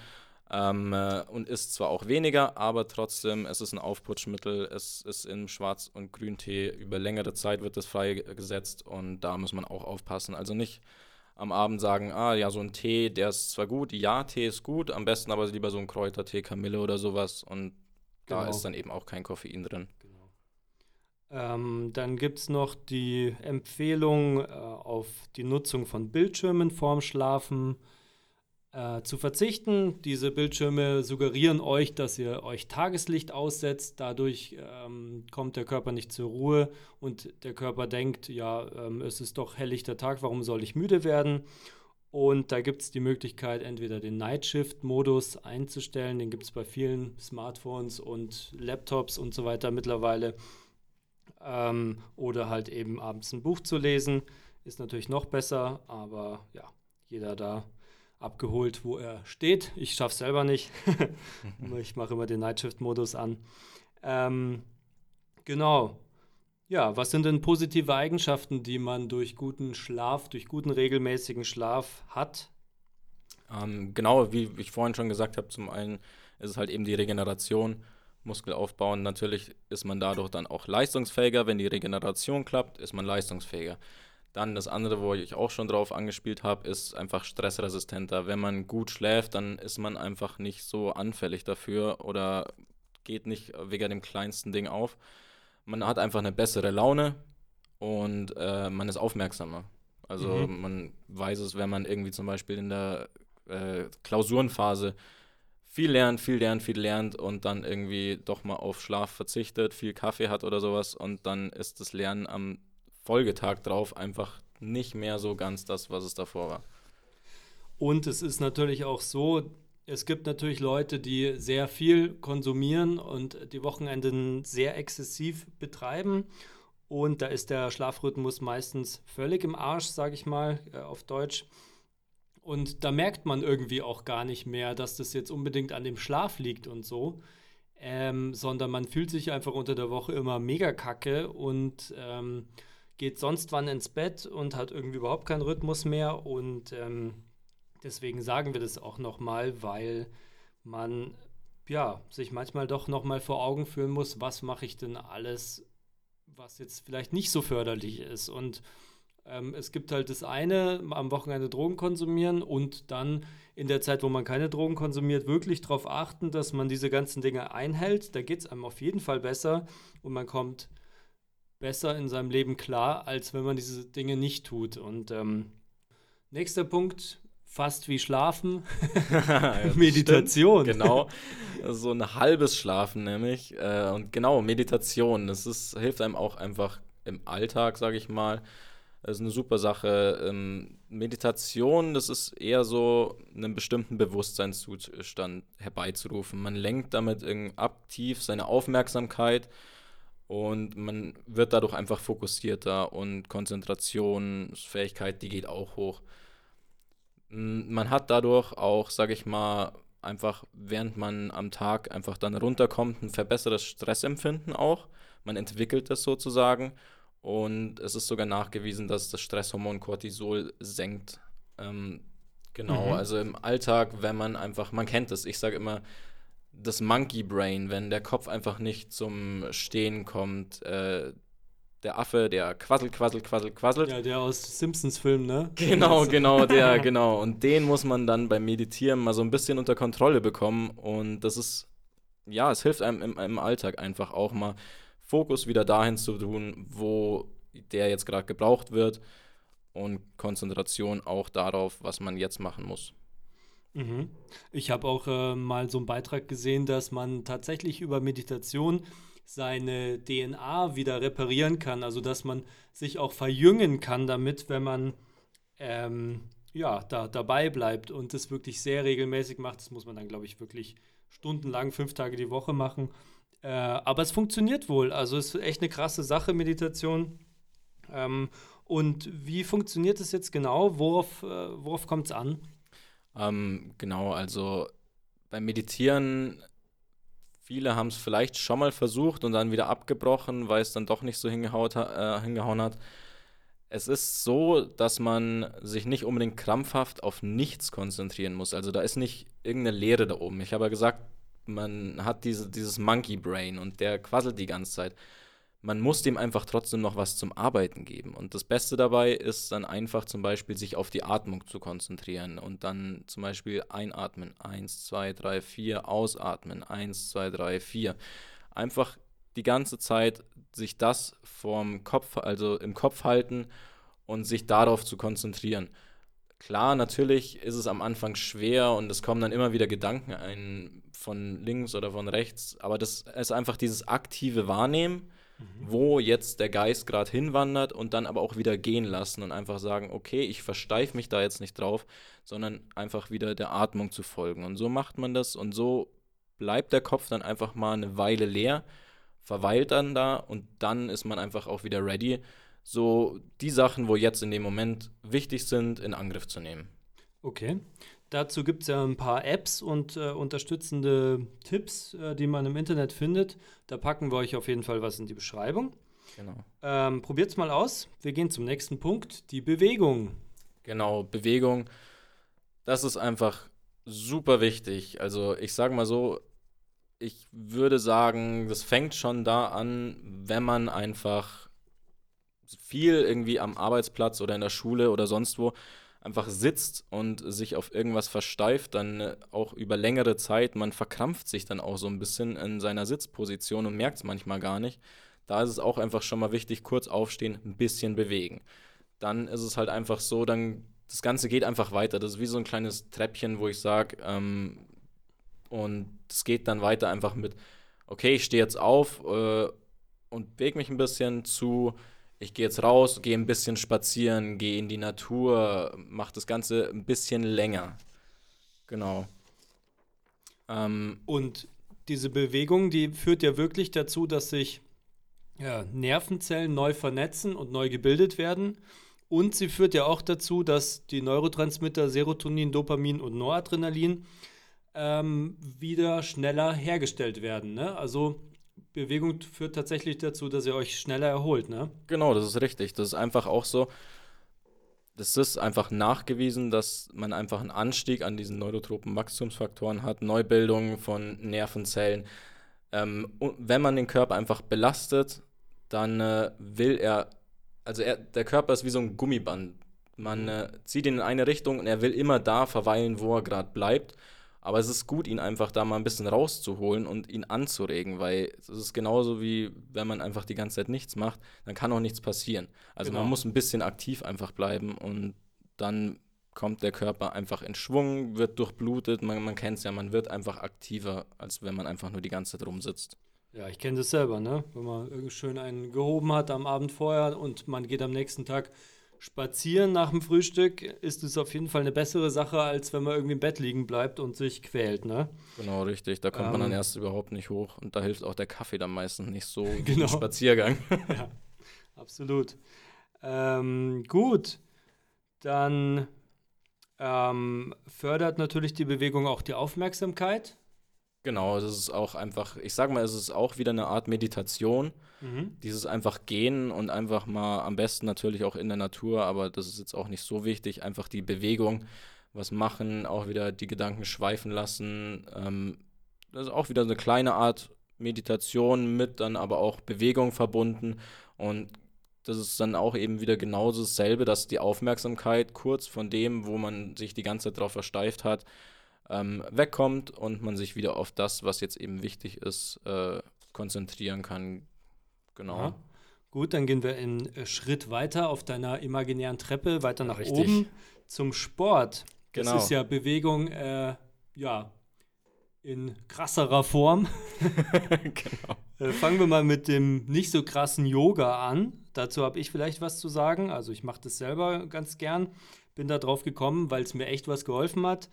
ähm, äh, und ist zwar auch weniger, aber trotzdem, es ist ein Aufputschmittel. Es ist in Schwarz- und Grüntee über längere Zeit wird das freigesetzt und da muss man auch aufpassen. Also nicht am Abend sagen, ah ja, so ein Tee, der ist zwar gut, ja, Tee ist gut, am besten aber lieber so ein Kräutertee, Kamille oder sowas und da Genau. ist dann eben auch kein Koffein drin. Ähm, dann gibt es noch die Empfehlung, äh, auf die Nutzung von Bildschirmen vorm Schlafen äh, zu verzichten. Diese Bildschirme suggerieren euch, dass ihr euch Tageslicht aussetzt. Dadurch ähm, kommt der Körper nicht zur Ruhe und der Körper denkt, ja, ähm, es ist doch helllichter Tag, warum soll ich müde werden? Und da gibt es die Möglichkeit, entweder den Night Shift-Modus einzustellen, den gibt es bei vielen Smartphones und Laptops und so weiter mittlerweile ähm, oder halt eben abends ein Buch zu lesen. Ist natürlich noch besser, aber ja, jeder da abgeholt, wo er steht. Ich schaffe es selber nicht. ich mache immer den Nightshift-Modus an. Ähm, genau. Ja, was sind denn positive Eigenschaften, die man durch guten Schlaf, durch guten regelmäßigen Schlaf hat? Ähm, genau, wie ich vorhin schon gesagt habe, zum einen ist es halt eben die Regeneration, Muskelaufbau und natürlich ist man dadurch dann auch leistungsfähiger. Wenn die Regeneration klappt, ist man leistungsfähiger. Dann das andere, wo ich auch schon drauf angespielt habe, ist einfach stressresistenter. Wenn man gut schläft, dann ist man einfach nicht so anfällig dafür oder geht nicht wegen dem kleinsten Ding auf. Man hat einfach eine bessere Laune und äh, man ist aufmerksamer. Also Mhm. man weiß es, wenn man irgendwie zum Beispiel in der äh, Klausurenphase viel lernt, viel lernt, viel lernt und dann irgendwie doch mal auf Schlaf verzichtet, viel Kaffee hat oder sowas und dann ist das Lernen am Folgetag drauf einfach nicht mehr so ganz das, was es davor war. Und es ist natürlich auch so, es gibt natürlich Leute, die sehr viel konsumieren und die Wochenenden sehr exzessiv betreiben. Und da ist der Schlafrhythmus meistens völlig im Arsch, sage ich mal, äh, auf Deutsch. Und da merkt man irgendwie auch gar nicht mehr, dass das jetzt unbedingt an dem Schlaf liegt und so, ähm, sondern man fühlt sich einfach unter der Woche immer mega kacke und ähm, geht sonst wann ins Bett und hat irgendwie überhaupt keinen Rhythmus mehr. Und ähm, deswegen sagen wir das auch nochmal, weil man ja sich manchmal doch nochmal vor Augen führen muss, was mache ich denn alles, was jetzt vielleicht nicht so förderlich ist. Und ähm, es gibt halt das eine, am Wochenende Drogen konsumieren und dann in der Zeit, wo man keine Drogen konsumiert, wirklich darauf achten, dass man diese ganzen Dinge einhält. Da geht es einem auf jeden Fall besser und man kommt besser in seinem Leben klar, als wenn man diese Dinge nicht tut. Und ähm, nächster Punkt, fast wie Schlafen, Meditation. stimmt, Genau, so ein halbes Schlafen nämlich. Äh, und genau, Meditation, das ist, hilft einem auch einfach im Alltag, sage ich mal. Das ist eine super Sache. Ähm, Meditation, das ist eher so, einen bestimmten Bewusstseinszustand herbeizurufen. Man lenkt damit aktiv seine Aufmerksamkeit und man wird dadurch einfach fokussierter und Konzentrationsfähigkeit, die geht auch hoch. Mm, Man hat dadurch auch, sage ich mal, einfach, während man am Tag einfach dann runterkommt, ein verbessertes Stressempfinden auch. Man entwickelt das sozusagen und es ist sogar nachgewiesen, dass das Stresshormon Cortisol senkt. Ähm, genau, Mhm. also im Alltag, wenn man einfach, man kennt es, ich sage immer, das Monkey Brain, wenn der Kopf einfach nicht zum Stehen kommt, äh, der Affe, der quasselt, quasselt, quasselt, quasselt. Ja, der aus Simpsons-Film, ne? Genau, genau, der, genau. Und den muss man dann beim Meditieren mal so ein bisschen unter Kontrolle bekommen. Und das ist, ja, es hilft einem im, im Alltag einfach auch mal Fokus wieder dahin zu tun, wo der jetzt gerade gebraucht wird. Und Konzentration auch darauf, was man jetzt machen muss. Mhm. Ich habe auch äh, mal so einen Beitrag gesehen, dass man tatsächlich über Meditation seine DNA wieder reparieren kann. Also dass man sich auch verjüngen kann damit, wenn man ähm, ja, da dabei bleibt und das wirklich sehr regelmäßig macht. Das muss man dann, glaube ich, wirklich stundenlang, fünf Tage die Woche machen. Äh, aber es funktioniert wohl. Also es ist echt eine krasse Sache, Meditation. Ähm, und wie funktioniert es jetzt genau? Worauf, äh, worauf kommt es an? Ähm, genau, also beim Meditieren, viele haben es vielleicht schon mal versucht und dann wieder abgebrochen, weil es dann doch nicht so hingehaut, ha- äh, hingehauen hat. Es ist so, dass man sich nicht unbedingt krampfhaft auf nichts konzentrieren muss. Also da ist nicht irgendeine Leere da oben. Ich habe ja gesagt, man hat diese, dieses Monkey Brain und der quasselt die ganze Zeit. Man muss dem einfach trotzdem noch was zum Arbeiten geben. Und das Beste dabei ist dann einfach zum Beispiel sich auf die Atmung zu konzentrieren und dann zum Beispiel einatmen, eins, zwei, drei, vier, ausatmen, eins, zwei, drei, vier. Einfach die ganze Zeit sich das vorm Kopf, also im Kopf halten und sich darauf zu konzentrieren. Klar, natürlich ist es am Anfang schwer und es kommen dann immer wieder Gedanken ein von links oder von rechts, aber das ist einfach dieses aktive Wahrnehmen, mhm. wo jetzt der Geist gerade hinwandert und dann aber auch wieder gehen lassen und einfach sagen, okay, ich versteife mich da jetzt nicht drauf, sondern einfach wieder der Atmung zu folgen. Und so macht man das und so bleibt der Kopf dann einfach mal eine Weile leer, verweilt dann da und dann ist man einfach auch wieder ready so die Sachen, wo jetzt in dem Moment wichtig sind, in Angriff zu nehmen. Okay. Dazu gibt es ja ein paar Apps und äh, unterstützende Tipps, äh, die man im Internet findet. Da packen wir euch auf jeden Fall was in die Beschreibung. Genau. Ähm, Probiert es mal aus. Wir gehen zum nächsten Punkt, die Bewegung. Genau, Bewegung. Das ist einfach super wichtig. Also ich sage mal so, ich würde sagen, das fängt schon da an, wenn man einfach viel irgendwie am Arbeitsplatz oder in der Schule oder sonst wo einfach sitzt und sich auf irgendwas versteift, dann äh, auch über längere Zeit, man verkrampft sich dann auch so ein bisschen in seiner Sitzposition und merkt es manchmal gar nicht. Da ist es auch einfach schon mal wichtig, kurz aufstehen, ein bisschen bewegen. Dann ist es halt einfach so, dann das Ganze geht einfach weiter. Das ist wie so ein kleines Treppchen, wo ich sage, ähm, und es geht dann weiter einfach mit, okay, ich stehe jetzt auf äh, und bewege mich ein bisschen zu, ich gehe jetzt raus, gehe ein bisschen spazieren, gehe in die Natur, mache das Ganze ein bisschen länger. Genau. Ähm, und diese Bewegung, die führt ja wirklich dazu, dass sich ja, Nervenzellen neu vernetzen und neu gebildet werden. Und sie führt ja auch dazu, dass die Neurotransmitter Serotonin, Dopamin und Noradrenalin ähm, wieder schneller hergestellt werden. Ne? Also Bewegung führt tatsächlich dazu, dass ihr euch schneller erholt, ne? Genau, das ist richtig. Das ist einfach auch so. Das ist einfach nachgewiesen, dass man einfach einen Anstieg an diesen neurotropen Wachstumsfaktoren hat, Neubildung von Nervenzellen. Ähm, wenn man den Körper einfach belastet, dann äh, will er, also er, der Körper ist wie so ein Gummiband. Man äh, zieht ihn in eine Richtung und er will immer da verweilen, wo er gerade bleibt. Aber es ist gut, ihn einfach da mal ein bisschen rauszuholen und ihn anzuregen, weil es ist genauso wie wenn man einfach die ganze Zeit nichts macht, dann kann auch nichts passieren. Also genau. man muss ein bisschen aktiv einfach bleiben und dann kommt der Körper einfach in Schwung, wird durchblutet, man, man kennt es ja, man wird einfach aktiver, als wenn man einfach nur die ganze Zeit rumsitzt. Ja, ich kenne das selber, ne? Wenn man schön einen gehoben hat am Abend vorher und man geht am nächsten Tag Spazieren nach dem Frühstück ist es auf jeden Fall eine bessere Sache, als wenn man irgendwie im Bett liegen bleibt und sich quält, ne? Genau, richtig. Da kommt ähm, man dann ähm. erst überhaupt nicht hoch und da hilft auch der Kaffee dann meistens nicht so genau. Spaziergang. ja, absolut. Ähm, gut, dann ähm, fördert natürlich die Bewegung auch die Aufmerksamkeit. Genau, das ist auch einfach, ich sag mal, es ist auch wieder eine Art Meditation. Mhm. Dieses einfach gehen und einfach mal am besten natürlich auch in der Natur, aber das ist jetzt auch nicht so wichtig, einfach die Bewegung, was machen, auch wieder die Gedanken schweifen lassen. Ähm, das ist auch wieder eine kleine Art Meditation mit dann aber auch Bewegung verbunden und das ist dann auch eben wieder genauso dasselbe, dass die Aufmerksamkeit kurz von dem, wo man sich die ganze Zeit drauf versteift hat, ähm, wegkommt und man sich wieder auf das, was jetzt eben wichtig ist, äh, konzentrieren kann. Genau. Aha. Gut, dann gehen wir einen äh, Schritt weiter auf deiner imaginären Treppe, weiter nach Richtig. oben zum Sport. Das genau. ist ja Bewegung, äh, ja, in krasserer Form. genau. Äh, fangen wir mal mit dem nicht so krassen Yoga an. Dazu habe ich vielleicht was zu sagen. Also ich mache das selber ganz gern. Bin da drauf gekommen, weil es mir echt was geholfen hat.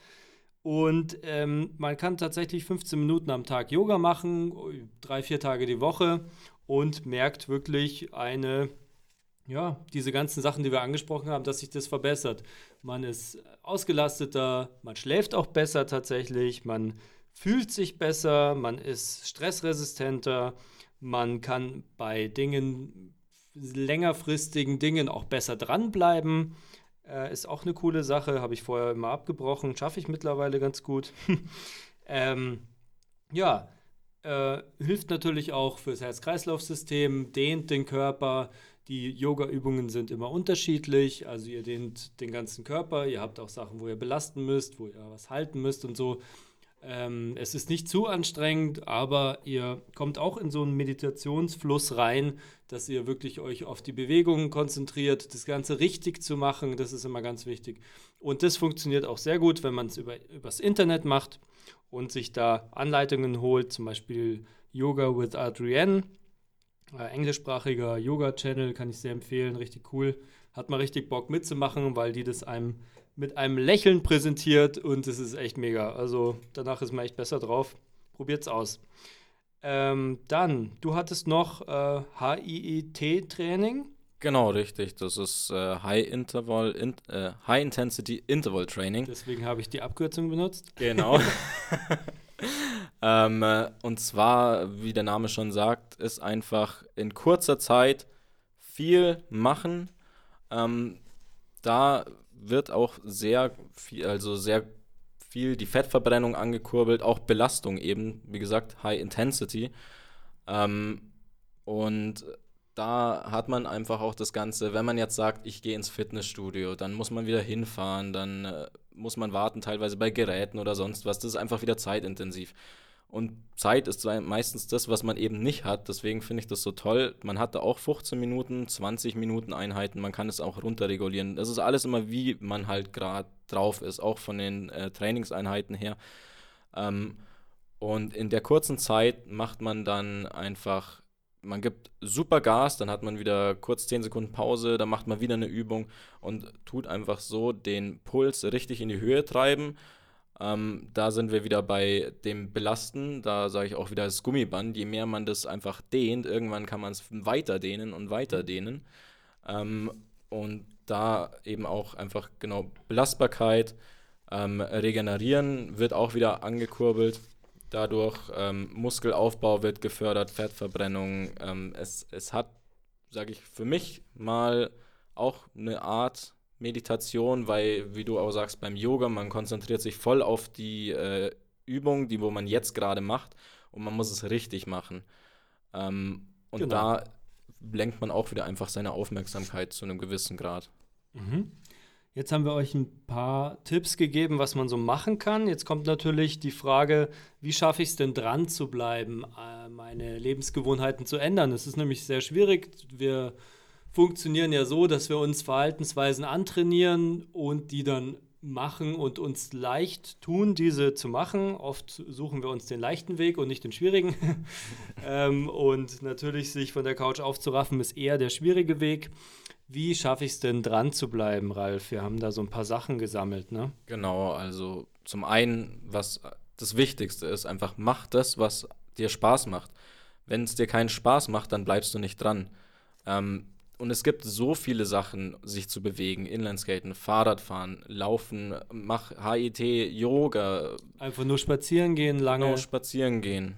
Und ähm, man kann tatsächlich 15 Minuten am Tag Yoga machen, drei, vier Tage die Woche und merkt wirklich eine, ja, diese ganzen Sachen, die wir angesprochen haben, dass sich das verbessert. Man ist ausgelasteter, man schläft auch besser tatsächlich, man fühlt sich besser, man ist stressresistenter, man kann bei Dingen, längerfristigen Dingen auch besser dranbleiben. Äh, ist auch eine coole Sache, habe ich vorher immer abgebrochen, schaffe ich mittlerweile ganz gut. ähm, ja, Äh, hilft natürlich auch fürs Herz-Kreislauf-System, dehnt den Körper. Die Yoga-Übungen sind immer unterschiedlich. Also ihr dehnt den ganzen Körper. Ihr habt auch Sachen, wo ihr belasten müsst, wo ihr was halten müsst und so. Ähm, es ist nicht zu anstrengend, aber ihr kommt auch in so einen Meditationsfluss rein, dass ihr wirklich euch auf die Bewegungen konzentriert, das Ganze richtig zu machen. Das ist immer ganz wichtig. Und das funktioniert auch sehr gut, wenn man es über, übers Internet macht und sich da Anleitungen holt, zum Beispiel Yoga with Adrienne. Äh, englischsprachiger Yoga-Channel kann ich sehr empfehlen, richtig cool. Hat man richtig Bock mitzumachen, weil die das einem mit einem Lächeln präsentiert und es ist echt mega. Also danach ist man echt besser drauf. Probiert's aus. Ähm, dann, du hattest noch äh, HIIT-Training. Genau, richtig. Das ist äh, High Interval, in, äh, High Intensity Interval Training. Deswegen habe ich die Abkürzung benutzt. Genau. ähm, äh, und zwar, wie der Name schon sagt, ist einfach in kurzer Zeit viel machen. Ähm, da wird auch sehr viel, also sehr viel die Fettverbrennung angekurbelt, auch Belastung eben, wie gesagt, High Intensity. Ähm, und da hat man einfach auch das Ganze, wenn man jetzt sagt, ich gehe ins Fitnessstudio, dann muss man wieder hinfahren, dann äh, muss man warten, teilweise bei Geräten oder sonst was. Das ist einfach wieder zeitintensiv. Und Zeit ist meistens das, was man eben nicht hat. Deswegen finde ich das so toll. Man hat da auch 15 Minuten, 20 Minuten Einheiten. Man kann es auch runterregulieren. Das ist alles immer, wie man halt gerade drauf ist, auch von den äh, Trainingseinheiten her. Ähm, und in der kurzen Zeit macht man dann einfach, man gibt super Gas, dann hat man wieder kurz 10 Sekunden Pause, dann macht man wieder eine Übung und tut einfach so den Puls richtig in die Höhe treiben ähm, da sind wir wieder bei dem Belasten. Da sage ich auch wieder das Gummiband. Je mehr man das einfach dehnt, irgendwann kann man es weiter dehnen und weiter dehnen. Ähm, und da eben auch einfach genau Belastbarkeit, ähm, Regenerieren wird auch wieder angekurbelt. Dadurch ähm, Muskelaufbau wird gefördert, Fettverbrennung. Ähm, es, es hat, sage ich, für mich mal auch eine Art Meditation, weil, wie du auch sagst, beim Yoga, man konzentriert sich voll auf die äh, Übung, die wo man jetzt gerade macht und man muss es richtig machen. Ähm, und genau. da lenkt man auch wieder einfach seine Aufmerksamkeit zu einem gewissen Grad. Mhm. Jetzt haben wir euch ein paar Tipps gegeben, was man so machen kann. Jetzt kommt natürlich die Frage, wie schaffe ich es denn dran zu bleiben, äh, meine Lebensgewohnheiten zu ändern? Das ist nämlich sehr schwierig. Wir funktionieren ja so, dass wir uns Verhaltensweisen antrainieren und die dann machen und uns leicht tun, diese zu machen. Oft suchen wir uns den leichten Weg und nicht den schwierigen. ähm, und natürlich sich von der Couch aufzuraffen, ist eher der schwierige Weg. Wie schaffe ich es denn dran zu bleiben, Ralf? Wir haben da so ein paar Sachen gesammelt, ne? Genau, also zum einen, was das Wichtigste ist, einfach mach das, was dir Spaß macht. Wenn es dir keinen Spaß macht, dann bleibst du nicht dran. Ähm, und es gibt so viele Sachen, sich zu bewegen. Inlineskaten, Fahrradfahren, Laufen, mach HIT, Yoga. Einfach nur spazieren gehen, lange. Genau, spazieren gehen.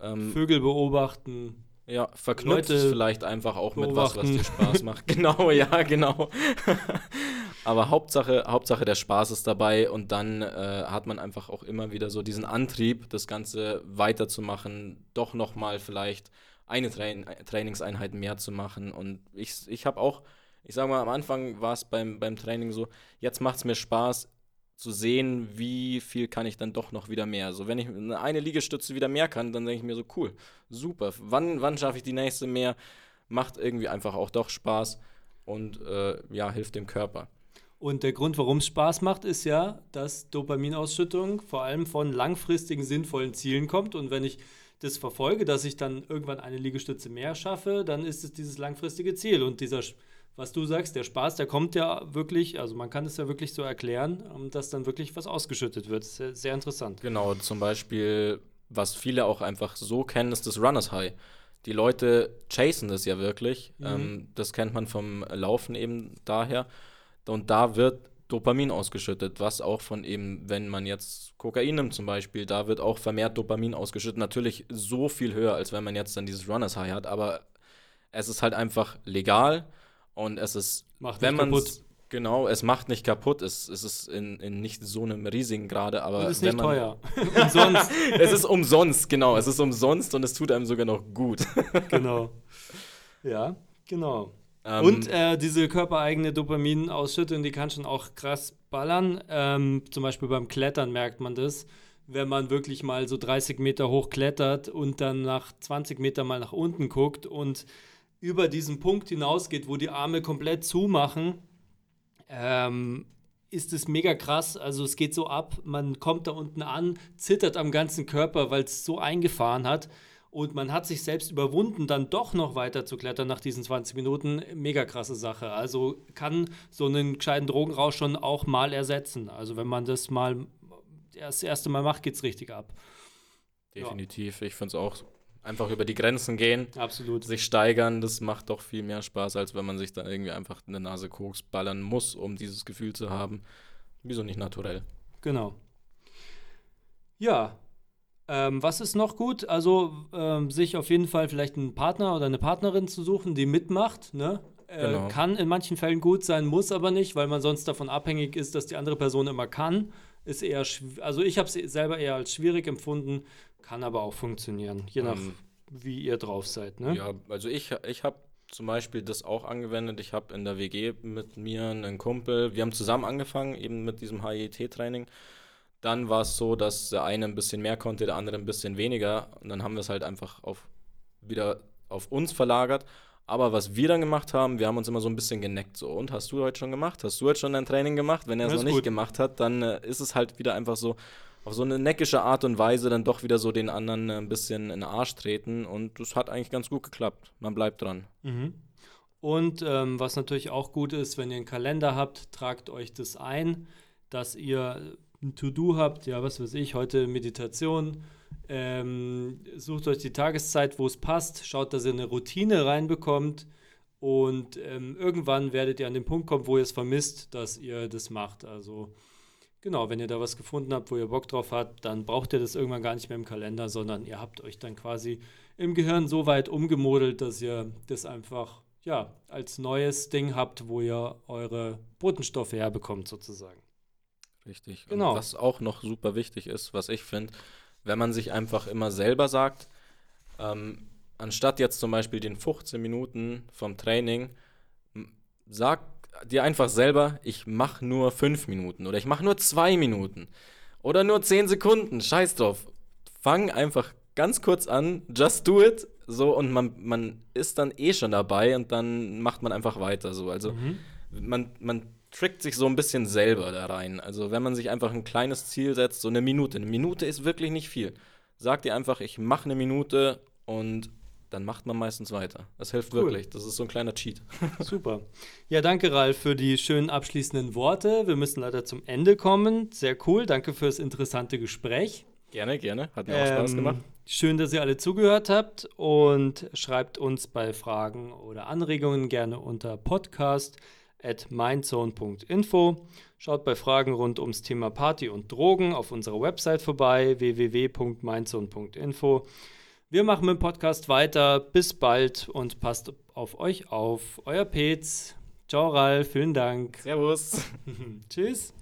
Ähm, Vögel beobachten. Ja, verknüpft es vielleicht einfach auch beobachten. mit was, was dir Spaß macht. genau, ja, genau. Aber Hauptsache, Hauptsache der Spaß ist dabei und dann äh, hat man einfach auch immer wieder so diesen Antrieb, das Ganze weiterzumachen, doch nochmal vielleicht eine Train Trainingseinheit mehr zu machen. Und ich, ich habe auch, ich sage mal, am Anfang war es beim, beim Training so, jetzt macht es mir Spaß zu sehen, wie viel kann ich dann doch noch wieder mehr. So, wenn ich eine Liegestütze wieder mehr kann, dann denke ich mir so, cool, super. Wann, wann schaffe ich die nächste mehr? Macht irgendwie einfach auch doch Spaß und äh, ja, hilft dem Körper. Und der Grund, warum es Spaß macht, ist ja, dass Dopaminausschüttung vor allem von langfristigen, sinnvollen Zielen kommt. Und wenn ich das verfolge, dass ich dann irgendwann eine Liegestütze mehr schaffe, dann ist es dieses langfristige Ziel. Und dieser, was du sagst, der Spaß, der kommt ja wirklich, also man kann es ja wirklich so erklären, ähm, dass dann wirklich was ausgeschüttet wird. Sehr, sehr interessant. Genau, zum Beispiel, was viele auch einfach so kennen, ist das Runners High. Die Leute chasen das ja wirklich. Mhm. Ähm, das kennt man vom Laufen eben daher. Und da wird Dopamin ausgeschüttet, was auch von eben, wenn man jetzt Kokain nimmt zum Beispiel, da wird auch vermehrt Dopamin ausgeschüttet. Natürlich so viel höher, als wenn man jetzt dann dieses Runners High hat, aber es ist halt einfach legal und es ist, Macht wenn man Genau, es macht nicht kaputt. Es, es ist in, in nicht so einem riesigen Grade, aber. Und es ist nicht wenn man, teuer. umsonst. es ist umsonst, genau. Es ist umsonst und es tut einem sogar noch gut. genau. Ja, genau. Ähm, Und äh, diese körpereigene Dopaminausschüttung, die kann schon auch krass ballern. Ähm, zum Beispiel beim Klettern merkt man das. Wenn man wirklich mal so 30 Meter hoch klettert und dann nach 20 Metern mal nach unten guckt und über diesen Punkt hinausgeht, wo die Arme komplett zumachen, ähm, ist es mega krass. Also es geht so ab, man kommt da unten an, zittert am ganzen Körper, weil es so eingefahren hat. Und man hat sich selbst überwunden, dann doch noch weiter zu klettern nach diesen 20 Minuten. Mega krasse Sache. Also kann so einen gescheiten Drogenrausch schon auch mal ersetzen. Also wenn man das mal das erste Mal macht, geht es richtig ab. Definitiv. Ich finde es auch einfach über die Grenzen gehen, Absolut. sich steigern, das macht doch viel mehr Spaß, als wenn man sich da irgendwie einfach eine Nase Koks ballern muss, um dieses Gefühl zu haben. Wieso nicht naturell? Genau. Ja. Ähm, was ist noch gut? Also ähm, sich auf jeden Fall vielleicht einen Partner oder eine Partnerin zu suchen, die mitmacht. Ne? Äh, Genau. Kann in manchen Fällen gut sein, muss aber nicht, weil man sonst davon abhängig ist, dass die andere Person immer kann. Ist eher, also ich habe es selber eher als schwierig empfunden, kann aber auch funktionieren, je nach Ähm, wie ihr drauf seid. Ne? Ja, also ich, ich habe zum Beispiel das auch angewendet. Ich habe in der WG mit mir einen Kumpel, wir haben zusammen angefangen, eben mit diesem HIET-Training. Dann war es so, dass der eine ein bisschen mehr konnte, der andere ein bisschen weniger. Und dann haben wir es halt einfach auf, wieder auf uns verlagert. Aber was wir dann gemacht haben, wir haben uns immer so ein bisschen geneckt. So, und hast du heute schon gemacht? Hast du heute schon dein Training gemacht? Wenn er es noch ist nicht gut. gemacht hat, dann äh, ist es halt wieder einfach so, auf so eine neckische Art und Weise dann doch wieder so den anderen äh, ein bisschen in den Arsch treten. Und das hat eigentlich ganz gut geklappt. Man bleibt dran. Mhm. Und ähm, was natürlich auch gut ist, wenn ihr einen Kalender habt, tragt euch das ein, dass ihr ein To-Do habt, ja, was weiß ich, heute Meditation. Ähm, sucht euch die Tageszeit, wo es passt, schaut, dass ihr eine Routine reinbekommt und ähm, irgendwann werdet ihr an den Punkt kommen, wo ihr es vermisst, dass ihr das macht. Also genau, wenn ihr da was gefunden habt, wo ihr Bock drauf habt, dann braucht ihr das irgendwann gar nicht mehr im Kalender, sondern ihr habt euch dann quasi im Gehirn so weit umgemodelt, dass ihr das einfach ja, als neues Ding habt, wo ihr eure Botenstoffe herbekommt, sozusagen. Richtig. Genau. Und was auch noch super wichtig ist, was ich finde, wenn man sich einfach immer selber sagt, ähm, anstatt jetzt zum Beispiel den 15 Minuten vom Training, sag dir einfach selber, ich mache nur 5 Minuten oder ich mache nur 2 Minuten oder nur 10 Sekunden, scheiß drauf. Fang einfach ganz kurz an, just do it, so und man, man ist dann eh schon dabei und dann macht man einfach weiter so. Also Mhm. man, man trickt sich so ein bisschen selber da rein. Also wenn man sich einfach ein kleines Ziel setzt, so eine Minute. Eine Minute ist wirklich nicht viel. Sag dir einfach, ich mache eine Minute und dann macht man meistens weiter. Das hilft Cool. wirklich. Das ist so ein kleiner Cheat. Super. Ja, danke, Ralf, für die schönen abschließenden Worte. Wir müssen leider zum Ende kommen. Sehr cool. Danke fürs interessante Gespräch. Gerne, gerne. Hat mir auch Spaß Ähm, gemacht. Schön, dass ihr alle zugehört habt und schreibt uns bei Fragen oder Anregungen gerne unter podcast at mindzone.info. Schaut bei Fragen rund ums Thema Party und Drogen auf unserer Website vorbei www.mindzone.info. Wir machen mit dem Podcast weiter. Bis bald und passt auf euch auf. Euer Petz. Ciao, Ralf. Vielen Dank. Servus. Tschüss.